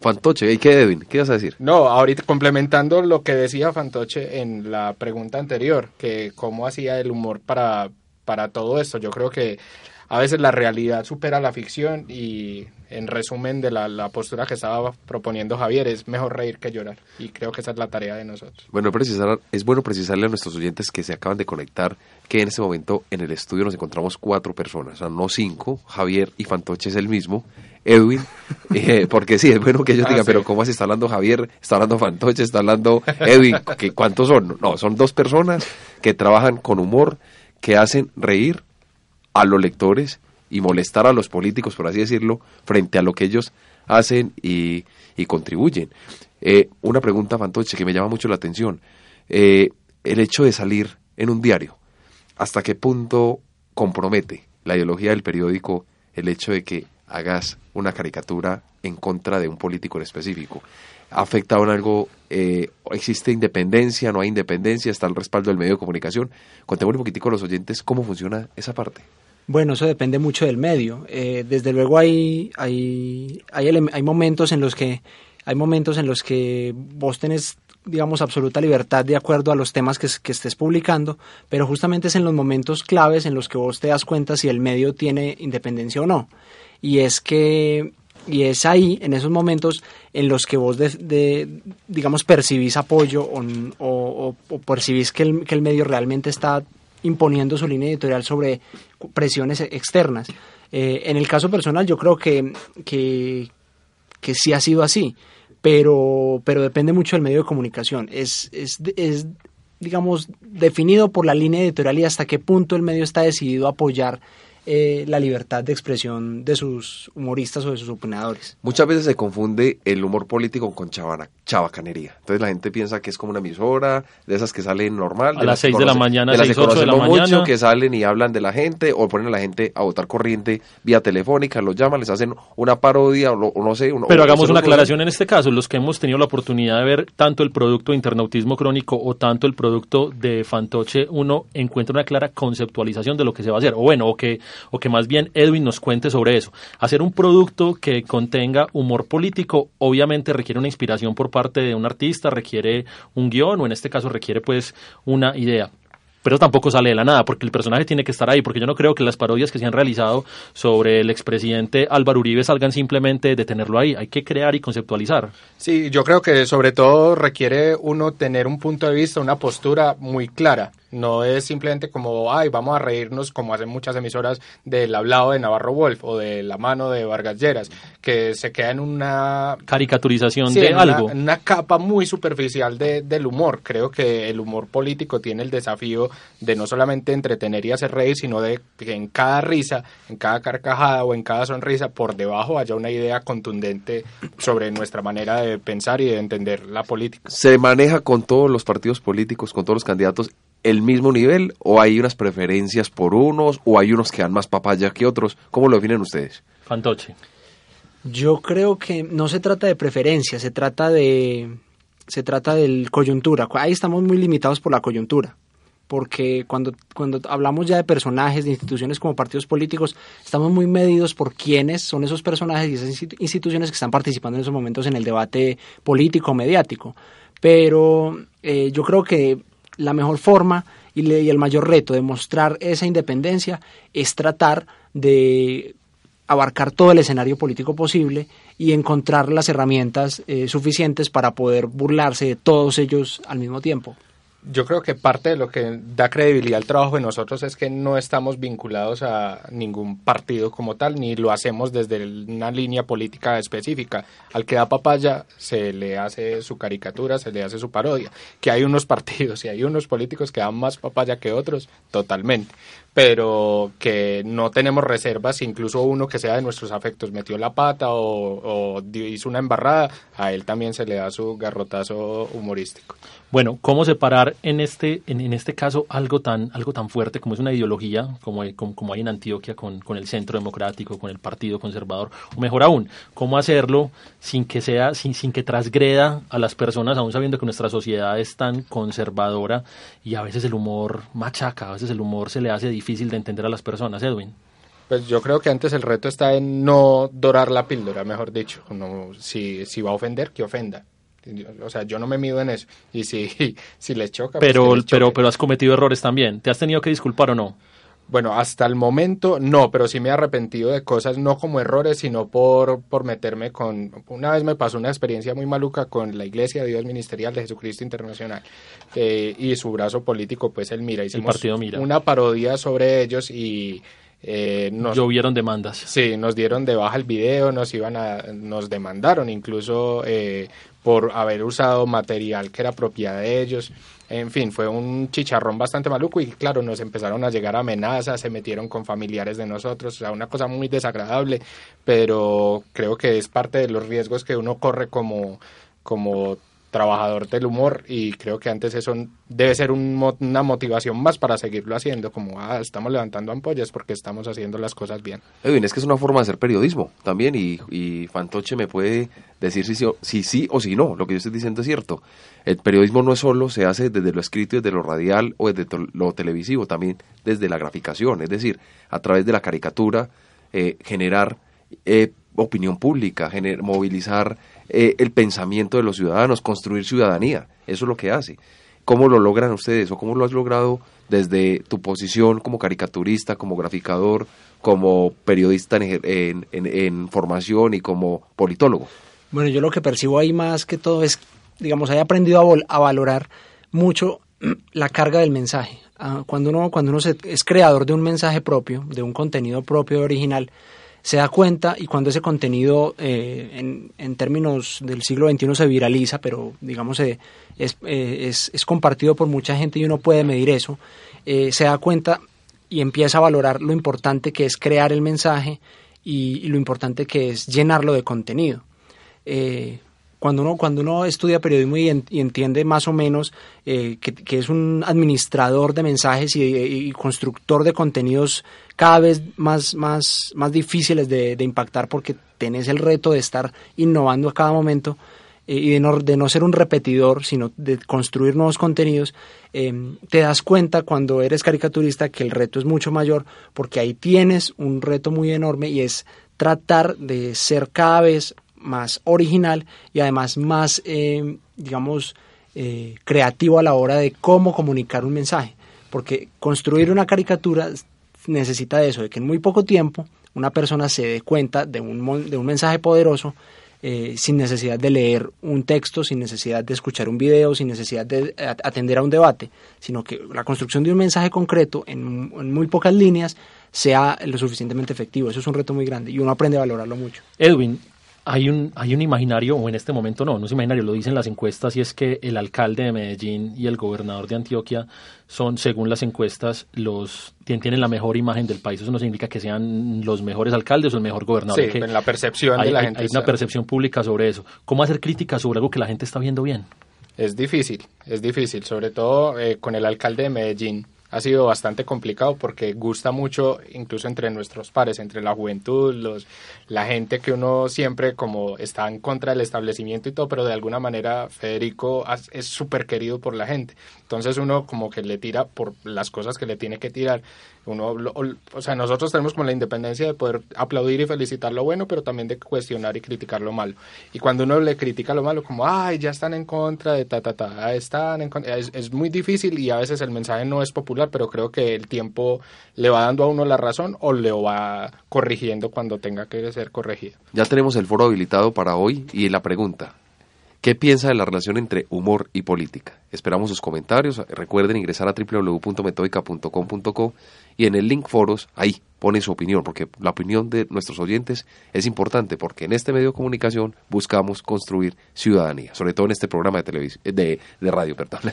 Speaker 1: Fantoche, ¿y qué, Edwin? ¿Qué vas a decir?
Speaker 6: No, ahorita complementando lo que decía Fantoche en la pregunta anterior, que cómo hacía el humor para, para todo esto. Yo creo que a veces la realidad supera la ficción y en resumen de la, postura que estaba proponiendo Javier es mejor reír que llorar y creo que esa es la tarea de nosotros.
Speaker 1: Bueno, precisar, es bueno precisarle a nuestros oyentes que se acaban de conectar que en este momento en el estudio nos encontramos cuatro personas, o sea, no cinco, Javier y Fantoche es el mismo, Edwin, eh, porque sí, es bueno que ellos ah, digan, pero ¿cómo así está hablando Javier? Está hablando Fantoche, está hablando Edwin, ¿qué, ¿cuántos son? No, son dos personas que trabajan con humor, que hacen reír a los lectores y molestar a los políticos, por así decirlo, frente a lo que ellos hacen y, contribuyen. Eh, una pregunta, Fantoche, que me llama mucho la atención. Eh, el hecho de salir en un diario, ¿hasta qué punto compromete la ideología del periódico el hecho de que hagas una caricatura en contra de un político en específico? ¿Afecta en algo? Eh, ¿Existe independencia? ¿No hay independencia? ¿Está el respaldo del medio de comunicación? Contemos un poquitico a los oyentes cómo funciona esa parte.
Speaker 7: Bueno, eso depende mucho del medio. Eh, desde luego hay, hay, hay, momentos en los que hay momentos en los que vos tenés digamos absoluta libertad de acuerdo a los temas que, estés publicando, pero justamente es en los momentos claves en los que vos te das cuenta si el medio tiene independencia o no. Y es que y es ahí, en esos momentos, en los que vos, de, digamos, percibís apoyo o, o, o percibís que el, que el medio realmente está imponiendo su línea editorial sobre presiones externas. Eh, en el caso personal yo creo que, que, que, sí ha sido así, pero, pero depende mucho del medio de comunicación. Es, es, es, digamos, definido por la línea editorial y hasta qué punto el medio está decidido a apoyar eh, la libertad de expresión de sus humoristas o de sus opinadores.
Speaker 1: Muchas veces se confunde el humor político con chavana, chavacanería. Entonces la gente piensa que es como una emisora, de esas que salen normal.
Speaker 2: A las 6 de la mañana,
Speaker 1: de las
Speaker 2: que de la
Speaker 1: mucho, que salen y hablan de la gente o ponen a la gente a votar corriente vía telefónica, los llaman, les hacen una parodia o, no sé.
Speaker 2: Pero hagamos una aclaración en este caso, los que hemos tenido la oportunidad de ver tanto el producto de internautismo crónico o tanto el producto de Fantoche, uno encuentra una clara conceptualización de lo que se va a hacer. O bueno, o que o que más bien Edwin nos cuente sobre eso. Hacer un producto que contenga humor político obviamente requiere una inspiración por parte de un artista, requiere un guion o en este caso requiere pues una idea pero tampoco sale de la nada, porque el personaje tiene que estar ahí, porque yo no creo que las parodias que se han realizado sobre el expresidente Álvaro Uribe salgan simplemente de tenerlo ahí, hay que crear y conceptualizar.
Speaker 6: Sí, yo creo que sobre todo requiere uno tener un punto de vista, una postura muy clara. No es simplemente como, ay, vamos a reírnos como hacen muchas emisoras del hablado de Navarro Wolf o de la mano de Vargas Lleras, que se queda en una...
Speaker 2: Caricaturización de algo.
Speaker 6: En una capa muy superficial de, del humor. Creo que el humor político tiene el desafío de no solamente entretener y hacer reír, sino de que en cada risa, en cada carcajada o en cada sonrisa, por debajo haya una idea contundente sobre nuestra manera de pensar y de entender la política.
Speaker 1: ¿Se maneja con todos los partidos políticos, con todos los candidatos el mismo nivel o hay unas preferencias por unos o hay unos que dan más papaya que otros? ¿Cómo lo definen ustedes?
Speaker 2: Fantoche.
Speaker 7: Yo creo que no se trata de preferencia, se trata de, se trata del coyuntura. Ahí estamos muy limitados por la coyuntura porque cuando, cuando hablamos ya de personajes, de instituciones como partidos políticos, estamos muy medidos por quiénes son esos personajes y esas instituciones que están participando en esos momentos en el debate político, mediático. Pero eh, yo creo que la mejor forma y, y el mayor reto de mostrar esa independencia es tratar de abarcar todo el escenario político posible y encontrar las herramientas eh, suficientes para poder burlarse de todos ellos al mismo tiempo.
Speaker 6: Yo creo que parte de lo que da credibilidad al trabajo de nosotros es que no estamos vinculados a ningún partido como tal, ni lo hacemos desde una línea política específica. Al que da papaya se le hace su caricatura, se le hace su parodia. Que hay unos partidos y hay unos políticos que dan más papaya que otros, totalmente pero que no tenemos reservas, incluso uno que sea de nuestros afectos metió la pata o, hizo una embarrada, a él también se le da su garrotazo humorístico.
Speaker 2: Bueno, ¿cómo separar en este, en, este caso algo tan, algo tan fuerte como es una ideología, como, como, hay en Antioquia con, con, el Centro Democrático, con el Partido Conservador, o mejor aún, cómo hacerlo sin que sea, sin, sin que transgreda a las personas, aún sabiendo que nuestra sociedad es tan conservadora y a veces el humor machaca, a veces el humor se le hace difícil difícil de entender a las personas, Edwin?
Speaker 6: Pues yo creo que antes el reto está en no dorar la píldora, mejor dicho. No, si, si va a ofender, que ofenda. O sea, yo no me mido en eso. Y si, si les choca.
Speaker 2: Pues pero, pero, pero has cometido errores también. ¿Te has tenido que disculpar o no?
Speaker 6: Bueno, hasta el momento no, pero sí me he arrepentido de cosas, no como errores, sino por, por meterme con... Una vez me pasó una experiencia muy maluca con la Iglesia de Dios Ministerial de Jesucristo Internacional eh, y su brazo político, pues el Mira. Hicimos
Speaker 2: partido Mira.
Speaker 6: una parodia sobre ellos y... Eh,
Speaker 2: nos, Llovieron demandas.
Speaker 6: Sí, nos dieron de baja el video, nos iban a, nos demandaron incluso eh, por haber usado material que era propiedad de ellos. En fin, fue un chicharrón bastante maluco y claro, nos empezaron a llegar amenazas, se metieron con familiares de nosotros, o sea, una cosa muy desagradable, pero creo que es parte de los riesgos que uno corre como, como trabajador del humor y creo que antes eso debe ser una motivación más para seguirlo haciendo, como ah, estamos levantando ampollas porque estamos haciendo las cosas bien.
Speaker 1: Edwin, es que es una forma de hacer periodismo también y, y Fantoche me puede decir si, si, sí o si no, lo que yo estoy diciendo es cierto. El periodismo no es solo se hace desde lo escrito, desde lo radial o desde lo televisivo, también desde la graficación, es decir, a través de la caricatura, eh, generar eh, opinión pública, movilizar eh, el pensamiento de los ciudadanos, construir ciudadanía. Eso es lo que hace. ¿Cómo lo logran ustedes o cómo lo has logrado desde tu posición como caricaturista, como graficador, como periodista en, formación y como politólogo?
Speaker 7: Bueno, yo lo que percibo ahí más que todo es, digamos, he aprendido a, a valorar mucho la carga del mensaje. Ah, cuando uno, cuando uno es creador de un mensaje propio, de un contenido propio original, se da cuenta y cuando ese contenido eh, en, en, términos del siglo XXI se viraliza, pero digamos eh, es, eh, es, es, compartido por mucha gente y uno puede medir eso, se da cuenta y empieza a valorar lo importante que es crear el mensaje y, y lo importante que es llenarlo de contenido cuando uno, cuando uno estudia periodismo y, entiende más o menos eh, que, es un administrador de mensajes y, constructor de contenidos cada vez más, más, más difíciles de, impactar porque tenés el reto de estar innovando a cada momento eh, y de no, de no ser un repetidor, sino de construir nuevos contenidos, eh, te das cuenta cuando eres caricaturista que el reto es mucho mayor porque ahí tienes un reto muy enorme y es tratar de ser cada vez más original y además más, eh, digamos, eh, creativo a la hora de cómo comunicar un mensaje. Porque construir una caricatura necesita de eso, de que en muy poco tiempo una persona se dé cuenta de un, de un mensaje poderoso eh, sin necesidad de leer un texto, sin necesidad de escuchar un video, sin necesidad de atender a un debate, sino que la construcción de un mensaje concreto en, en muy pocas líneas sea lo suficientemente efectivo. Eso es un reto muy grande y uno aprende a valorarlo mucho.
Speaker 2: Edwin, hay un, hay un imaginario, o en este momento no, no es imaginario, lo dicen las encuestas, y es que el alcalde de Medellín y el gobernador de Antioquia son, según las encuestas, los tienen la mejor imagen del país. Eso no significa que sean los mejores alcaldes o el mejor gobernador.
Speaker 6: Sí, en la percepción de la gente.
Speaker 2: Hay una percepción pública sobre eso. ¿Cómo hacer crítica sobre algo que la gente está viendo bien?
Speaker 6: Es difícil, es difícil, sobre todo eh, con el alcalde de Medellín ha sido bastante complicado porque gusta mucho incluso entre nuestros pares, entre la juventud, los, la gente que uno siempre como está en contra del establecimiento y todo, pero de alguna manera Federico es súper querido por la gente. Entonces uno como que le tira por las cosas que le tiene que tirar. Uno, o sea, nosotros tenemos como la independencia de poder aplaudir y felicitar lo bueno, pero también de cuestionar y criticar lo malo. Y cuando uno le critica lo malo, como, ay, ya están en contra de ta, ta, ta, están en contra, es, es muy difícil y a veces el mensaje no es popular, pero creo que el tiempo le va dando a uno la razón o le va corrigiendo cuando tenga que ser corregido.
Speaker 1: Ya tenemos el foro habilitado para hoy y la pregunta, ¿Qué piensa de la relación entre humor y política? Esperamos sus comentarios. Recuerden ingresar a www.metodica.com.co y en el link foros, ahí pone su opinión, porque la opinión de nuestros oyentes es importante, porque en este medio de comunicación buscamos construir ciudadanía, sobre todo en este programa de televisión, de, de radio, perdón.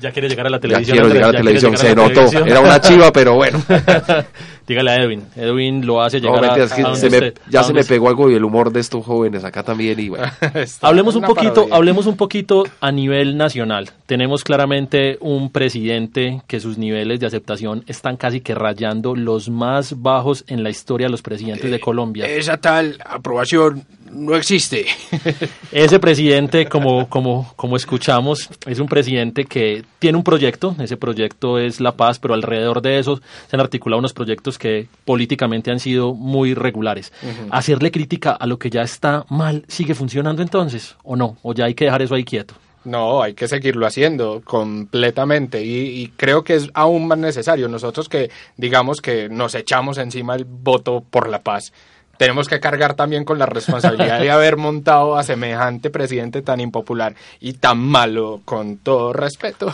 Speaker 2: Ya quiere llegar a la televisión.
Speaker 1: Ya quiero llegar a la televisión, se notó. Era una chiva, pero bueno.
Speaker 2: Dígale a Edwin. Edwin lo hace llegar
Speaker 1: no,
Speaker 2: a,
Speaker 1: se me, Ya se me pegó algo y el humor de estos jóvenes acá también. Y bueno.
Speaker 2: hablemos un poquito, hablemos un poquito a nivel nacional. Tenemos claramente un presidente que sus niveles de aceptación están casi que rayando los más bajos en la historia de los presidentes de
Speaker 8: Eh,
Speaker 2: Colombia.
Speaker 8: Esa tal aprobación no existe.
Speaker 2: Ese presidente, como, como, como escuchamos, es un presidente que tiene un proyecto, ese proyecto es la paz, pero alrededor de eso se han articulado unos proyectos que políticamente han sido muy regulares. Hacerle crítica a lo que ya está mal, ¿sigue funcionando entonces o no? ¿O ya hay que dejar eso ahí quieto?
Speaker 6: No, hay que seguirlo haciendo completamente y, y, creo que es aún más necesario. Nosotros que digamos que nos echamos encima el voto por la paz, tenemos que cargar también con la responsabilidad de haber montado a semejante presidente tan impopular y tan malo, con todo respeto,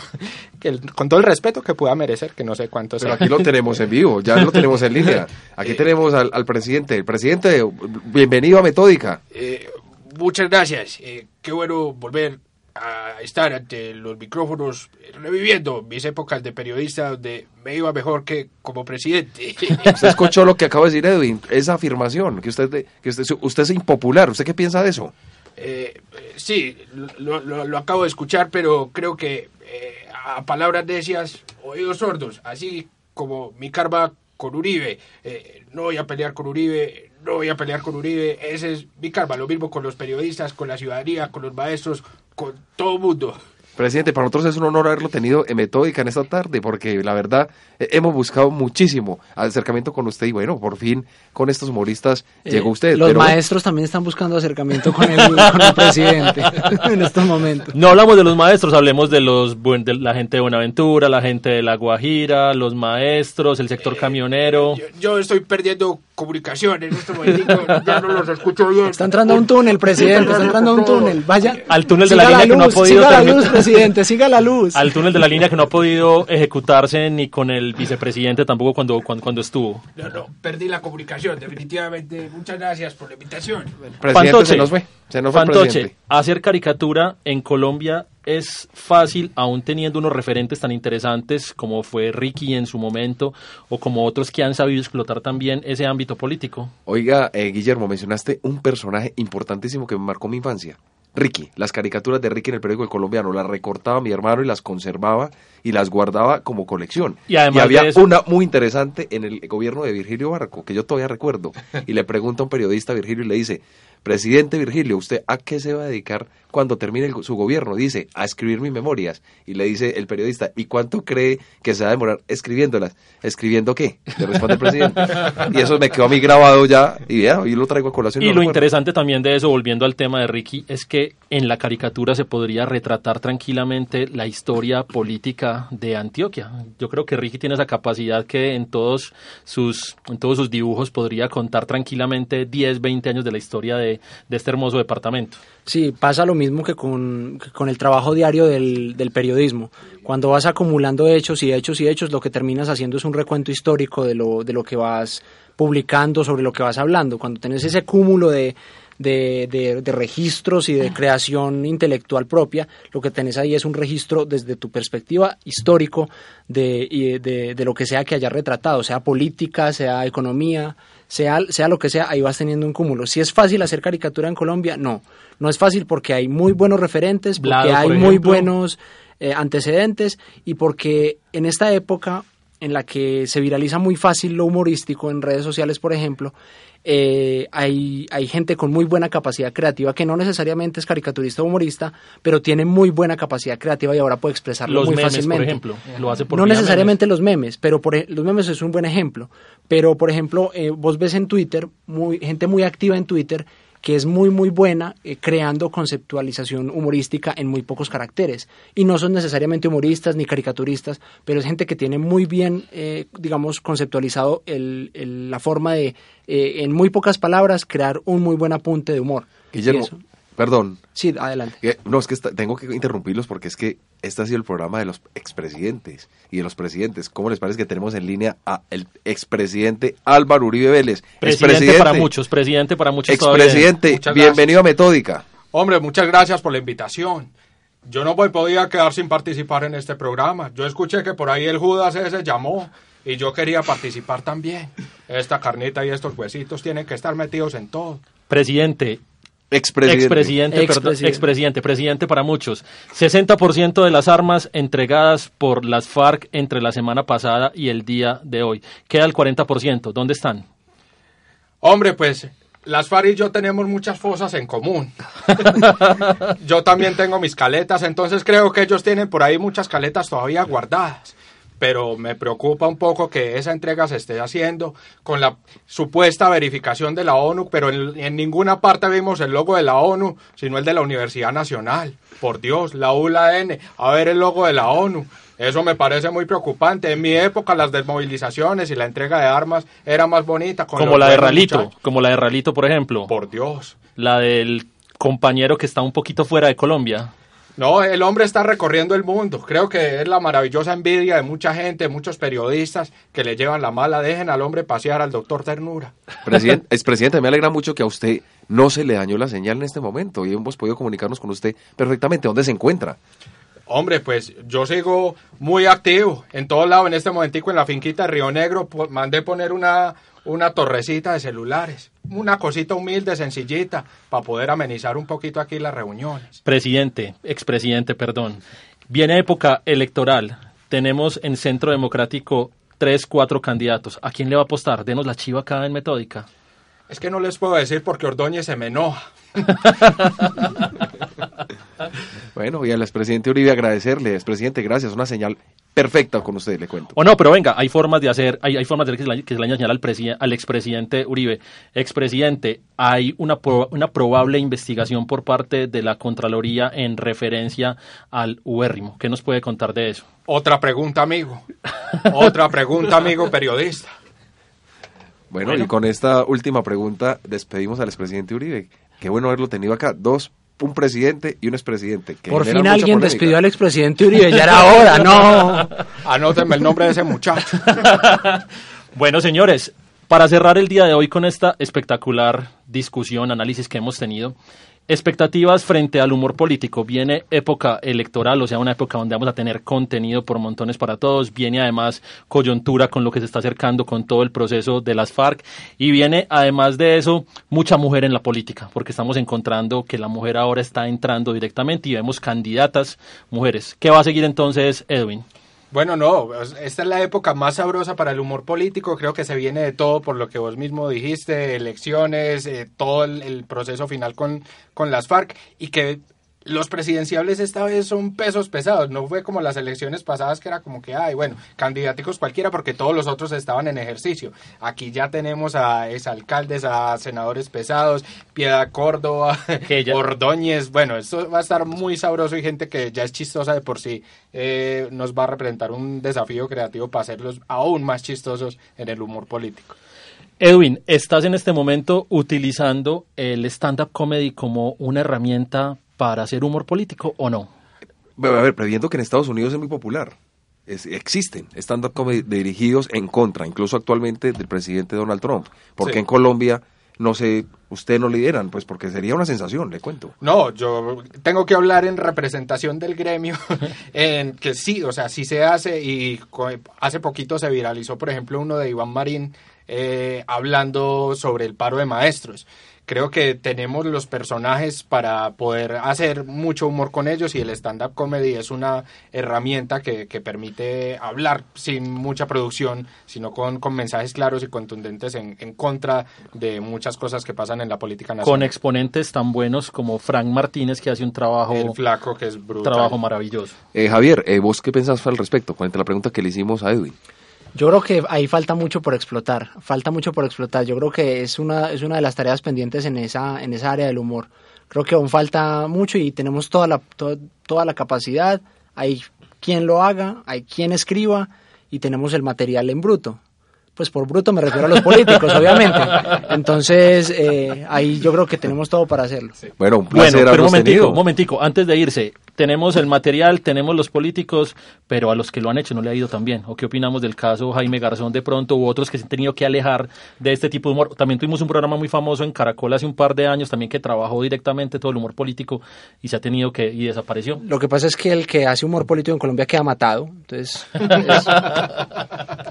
Speaker 6: que el, con todo el respeto que pueda merecer, que no sé cuánto
Speaker 1: Pero aquí lo tenemos en vivo, ya lo tenemos en línea. Aquí tenemos al, al presidente. El presidente, bienvenido a Metódica.
Speaker 8: Eh, muchas gracias. Eh, qué bueno volver a estar ante los micrófonos reviviendo mis épocas de periodista donde me iba mejor que como presidente.
Speaker 1: Usted escuchó lo que acaba de decir Edwin, esa afirmación, que usted, que usted, usted es impopular. ¿Usted qué piensa de eso?
Speaker 8: Eh, sí, lo, lo, lo, acabo de escuchar, pero creo que eh, a palabras necias, oídos sordos, así como mi karma con Uribe. Eh, no voy a pelear con Uribe, no voy a pelear con Uribe, ese es mi karma. Lo mismo con los periodistas, con la ciudadanía, con los maestros, todo mundo.
Speaker 1: Presidente, para nosotros es un honor haberlo tenido en Metódica en esta tarde, porque la verdad eh, hemos buscado muchísimo acercamiento con usted y bueno, por fin con estos humoristas eh, llegó usted.
Speaker 7: Los pero... maestros también están buscando acercamiento con el, con el presidente en estos momentos.
Speaker 2: No hablamos de los maestros, hablemos de los de la gente de Buenaventura, la gente de La Guajira, los maestros, el sector eh, camionero.
Speaker 8: Yo, yo, estoy perdiendo comunicación en este momento, ya no los escucho bien.
Speaker 7: Está entrando a un túnel, presidente, está entrando a un túnel. Vaya
Speaker 2: al túnel de la, la línea luz, que no ha podido
Speaker 7: luz, presidente, siga la luz.
Speaker 2: Al túnel de la línea que no ha podido ejecutarse ni con el vicepresidente tampoco cuando, cuando, cuando estuvo.
Speaker 8: No, no, perdí la comunicación, definitivamente. Muchas gracias por la invitación.
Speaker 1: Presidente, se nos fue. Se nos fue
Speaker 2: Fantoche, hacer caricatura en Colombia es fácil, aún teniendo unos referentes tan interesantes como fue Ricky en su momento, o como otros que han sabido explotar también ese ámbito político.
Speaker 1: Oiga, eh, Guillermo, mencionaste un personaje importantísimo que me marcó mi infancia. Ricky, las caricaturas de Ricky en el periódico El Colombiano, las recortaba mi hermano y las conservaba y las guardaba como colección.
Speaker 2: Y, además
Speaker 1: y había
Speaker 2: eso,
Speaker 1: una muy interesante en el gobierno de Virgilio Barco, que yo todavía recuerdo, y le pregunta a un periodista a Virgilio y le dice, presidente Virgilio, ¿usted a qué se va a dedicar cuando termine el, su gobierno? Dice, a escribir mis memorias. Y le dice el periodista, ¿y cuánto cree que se va a demorar escribiéndolas? ¿Escribiendo qué? Le responde el presidente. y eso me quedó a mí grabado ya, y ya, y lo traigo a colación.
Speaker 2: Y
Speaker 1: no
Speaker 2: lo
Speaker 1: recuerdo.
Speaker 2: interesante también de eso, volviendo al tema de Ricky, es que en la caricatura se podría retratar tranquilamente la historia política de Antioquia. Yo creo que Ricky tiene esa capacidad que en todos sus, en todos sus dibujos podría contar tranquilamente 10, 20 años de la historia de, de este hermoso departamento.
Speaker 7: Sí, pasa lo mismo que con, con el trabajo diario del, del, periodismo. Cuando vas acumulando hechos y hechos y hechos, lo que terminas haciendo es un recuento histórico de lo, de lo que vas publicando, sobre lo que vas hablando. Cuando tenés ese cúmulo de, de, de, registros y de creación intelectual propia, lo que tenés ahí es un registro desde tu perspectiva histórico de, de, de, lo que sea que hayas retratado, sea política, sea economía, sea, sea lo que sea, ahí vas teniendo un cúmulo. Si es fácil hacer caricatura en Colombia, no. No es fácil porque hay muy buenos referentes, porque
Speaker 2: Blado,
Speaker 7: hay muy buenos eh, antecedentes y porque en esta época en la que se viraliza muy fácil lo humorístico en redes sociales, por ejemplo, eh, hay, hay gente con muy buena capacidad creativa que no necesariamente es caricaturista o humorista, pero tiene muy buena capacidad creativa y ahora puede expresarlo
Speaker 2: Los
Speaker 7: muy
Speaker 2: memes,
Speaker 7: fácilmente.
Speaker 2: por ejemplo, lo hace por
Speaker 7: no necesariamente los memes, pero por, e- los memes es un buen ejemplo. Pero, por ejemplo, eh, vos ves en Twitter, muy, gente muy activa en Twitter, que es muy, muy buena eh, creando conceptualización humorística en muy pocos caracteres. Y no son necesariamente humoristas ni caricaturistas, pero es gente que tiene muy bien, eh, digamos, conceptualizado el- el- la forma de, eh, en muy pocas palabras, crear un muy buen apunte de humor.
Speaker 1: Guillermo, perdón.
Speaker 7: Sí, adelante.
Speaker 1: Eh, No, es que esta- tengo que interrumpirlos porque es que este ha sido el programa de los expresidentes y de los presidentes. ¿Cómo les parece que tenemos en línea a el expresidente Álvaro Uribe Vélez?
Speaker 2: Presidente para muchos, presidente para muchos
Speaker 1: Expresidente, bienvenido a Metódica.
Speaker 6: Hombre, muchas gracias por la invitación. Yo no me podía quedar sin participar en este programa. Yo escuché que por ahí el Judas ese llamó y yo quería participar también. Esta carnita y estos huesitos tienen que estar metidos en todo.
Speaker 2: Presidente,
Speaker 1: Expresidente.
Speaker 2: expresidente,
Speaker 7: expresidente,
Speaker 2: presidente para muchos. 60% de las armas entregadas por las FARC entre la semana pasada y el día de hoy. Queda el 40%. ¿Dónde están?
Speaker 6: Hombre, pues las FARC y yo tenemos muchas fosas en común. yo también tengo mis caletas, entonces creo que ellos tienen por ahí muchas caletas todavía guardadas. Pero me preocupa un poco que esa entrega se esté haciendo con la supuesta verificación de la ONU, pero en, en ninguna parte vimos el logo de la ONU, sino el de la Universidad Nacional. Por Dios, la U, la N, a ver el logo de la ONU. Eso me parece muy preocupante. En mi época las desmovilizaciones y la entrega de armas era más bonita. con
Speaker 2: Como la de Ralito,
Speaker 6: muchachos.
Speaker 2: como la de Ralito, por ejemplo.
Speaker 6: Por Dios.
Speaker 2: La del compañero que está un poquito fuera de Colombia.
Speaker 6: No, el hombre está recorriendo el mundo. Creo que es la maravillosa envidia de mucha gente, muchos periodistas que le llevan la mala. Dejen al hombre pasear al doctor Ternura.
Speaker 1: Presidente, expresidente, me alegra mucho que a usted no se le dañó la señal en este momento y hemos podido comunicarnos con usted perfectamente. ¿Dónde se encuentra?
Speaker 6: Hombre, pues yo sigo muy activo en todos lados. En este momentico en la finquita de Río Negro mandé poner una, una torrecita de celulares. Una cosita humilde, sencillita, para poder amenizar un poquito aquí las reuniones.
Speaker 2: Presidente, expresidente, perdón. Viene época electoral. Tenemos en Centro Democrático tres, cuatro candidatos. ¿A quién le va a apostar? Denos la chiva acá en Metódica.
Speaker 6: Es que no les puedo decir porque Ordóñez se me enoja.
Speaker 1: Bueno, y al expresidente Uribe agradecerle, expresidente, gracias, una señal perfecta con usted, le cuento.
Speaker 2: O no, pero venga, hay formas de hacer, hay, hay formas de hacer que se le, que se le haya señalado al, al expresidente Uribe. Expresidente, hay una, pro- una probable investigación por parte de la Contraloría en referencia al uérrimo. ¿Qué nos puede contar de eso?
Speaker 6: Otra pregunta, amigo. Otra pregunta, amigo periodista.
Speaker 1: Bueno,
Speaker 2: Bueno.
Speaker 1: y con esta última pregunta despedimos al expresidente Uribe. Qué bueno haberlo tenido acá. Dos, un presidente y un expresidente. que
Speaker 7: Por fin alguien
Speaker 1: polémica.
Speaker 7: despidió al expresidente Uribe, ya era hora, no.
Speaker 6: Anótenme el nombre de ese muchacho.
Speaker 2: Bueno, señores, para cerrar el día de hoy con esta espectacular discusión, análisis que hemos tenido, expectativas frente al humor político. Viene época electoral, o sea, una época donde vamos a tener contenido por montones para todos. Viene además coyuntura con lo que se está acercando con todo el proceso de las FARC. Y viene además de eso mucha mujer en la política, porque estamos encontrando que la mujer ahora está entrando directamente y vemos candidatas mujeres. ¿Qué va a seguir entonces, Edwin?
Speaker 6: Bueno, no, esta es la época más sabrosa para el humor político, creo que se viene de todo por lo que vos mismo dijiste, elecciones, eh, todo el, el proceso final con, con las FARC y que los presidenciables esta vez son pesos pesados, no fue como las elecciones pasadas que era como que, ay, bueno, candidaticos cualquiera porque todos los otros estaban en ejercicio. Aquí ya tenemos a exalcaldes, a senadores pesados, Piedad Córdoba,
Speaker 2: Que ya-
Speaker 6: Ordóñez, bueno, esto va a estar muy sabroso y gente que ya es chistosa de por sí eh, nos va a representar un desafío creativo para hacerlos aún más chistosos en el humor político.
Speaker 2: Edwin, ¿estás en este momento utilizando el stand-up comedy como una herramienta para hacer humor político o no?
Speaker 1: A ver, previendo que en Estados Unidos es muy popular. Es- existen stand-up comedy dirigidos en contra, incluso actualmente del presidente Donald Trump. Porque
Speaker 6: Sí.
Speaker 1: en Colombia no se usted no lideran, pues porque sería una sensación, le cuento.
Speaker 6: No, yo tengo que hablar en representación del gremio, en que sí, o sea, sí se hace y hace poquito se viralizó, por ejemplo, uno de Iván Marín eh, hablando sobre el paro de maestros creo que tenemos los personajes para poder hacer mucho humor con ellos y el stand-up comedy es una herramienta que, permite hablar sin mucha producción, sino con, con mensajes claros y contundentes en, en, contra de muchas cosas que pasan en la política nacional.
Speaker 2: Con exponentes tan buenos como Frank Martínez, que hace un trabajo...
Speaker 6: El flaco, que es brutal.
Speaker 2: Trabajo maravilloso.
Speaker 1: Eh, Javier, eh, ¿vos qué pensás al respecto? Cuente la pregunta que le hicimos a Edwin.
Speaker 7: Yo creo que ahí falta mucho por explotar, falta mucho por explotar. Yo creo que es una, es una de las tareas pendientes en esa, en esa área del humor. Creo que aún falta mucho y tenemos toda la, toda la capacidad. Hay quien lo haga, hay quien escriba y tenemos el material en bruto pues por bruto me refiero a los políticos, obviamente. Entonces, eh, ahí yo creo que tenemos todo para hacerlo.
Speaker 1: Bueno, un placer bueno,
Speaker 2: pero un momentico, un momentico, antes de irse, tenemos el material, tenemos los políticos, pero a los que lo han hecho no le ha ido tan bien. ¿O qué opinamos del caso Jaime Garzón de pronto u otros que se han tenido que alejar de este tipo de humor? También tuvimos un programa muy famoso en Caracol hace un par de años también que trabajó directamente todo el humor político y se ha tenido que y desapareció.
Speaker 7: Lo que pasa es que el que hace humor político en Colombia queda matado, entonces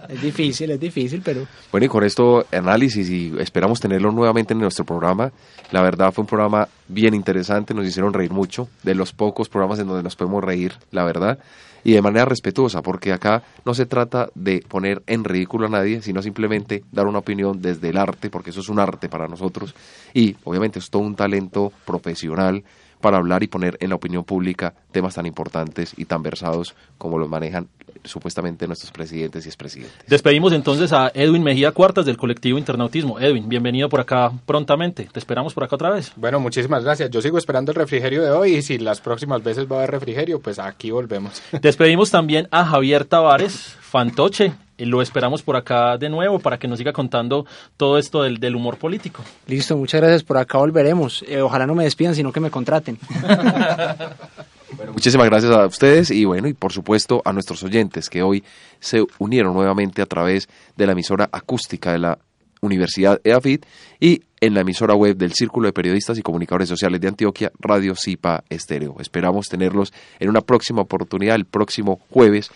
Speaker 7: es difícil, es difícil pero...
Speaker 1: Bueno, y con esto análisis y esperamos tenerlo nuevamente en nuestro programa. La verdad fue un programa bien interesante, nos hicieron reír mucho, de los pocos programas en donde nos podemos reír, la verdad, y de manera respetuosa, porque acá no se trata de poner en ridículo a nadie, sino simplemente dar una opinión desde el arte, porque eso es un arte para nosotros, y obviamente es todo un talento profesional para hablar y poner en la opinión pública temas tan importantes y tan versados como los manejan supuestamente nuestros presidentes y expresidentes.
Speaker 2: Despedimos entonces a Edwin Mejía Cuartas del colectivo Internautismo. Edwin, bienvenido por acá prontamente. Te esperamos por acá otra vez.
Speaker 6: Bueno, muchísimas gracias. Yo sigo esperando el refrigerio de hoy y si las próximas veces va a haber refrigerio, pues aquí volvemos.
Speaker 2: Despedimos también a Javier Tavares, fantoche, lo esperamos por acá de nuevo para que nos siga contando todo esto del, del humor político.
Speaker 7: Listo, muchas gracias. Por acá volveremos. Eh, ojalá no me despidan, sino que me contraten.
Speaker 1: muchísimas gracias a ustedes y bueno, y por supuesto a nuestros oyentes que hoy se unieron nuevamente a través de la emisora acústica de la Universidad EAFIT y en la emisora web del Círculo de Periodistas y Comunicadores Sociales de Antioquia, Radio Cipa Estéreo. Esperamos tenerlos en una próxima oportunidad el próximo jueves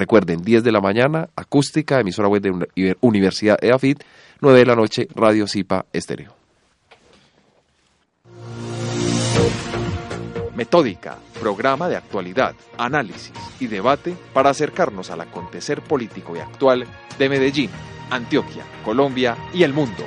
Speaker 1: Recuerden, 10 de la mañana, acústica, emisora web de Universidad EAFIT, 9 de la noche, Radio Cipa Estéreo.
Speaker 9: Metódica, programa de actualidad, análisis y debate para acercarnos al acontecer político y actual de Medellín, Antioquia, Colombia y el mundo.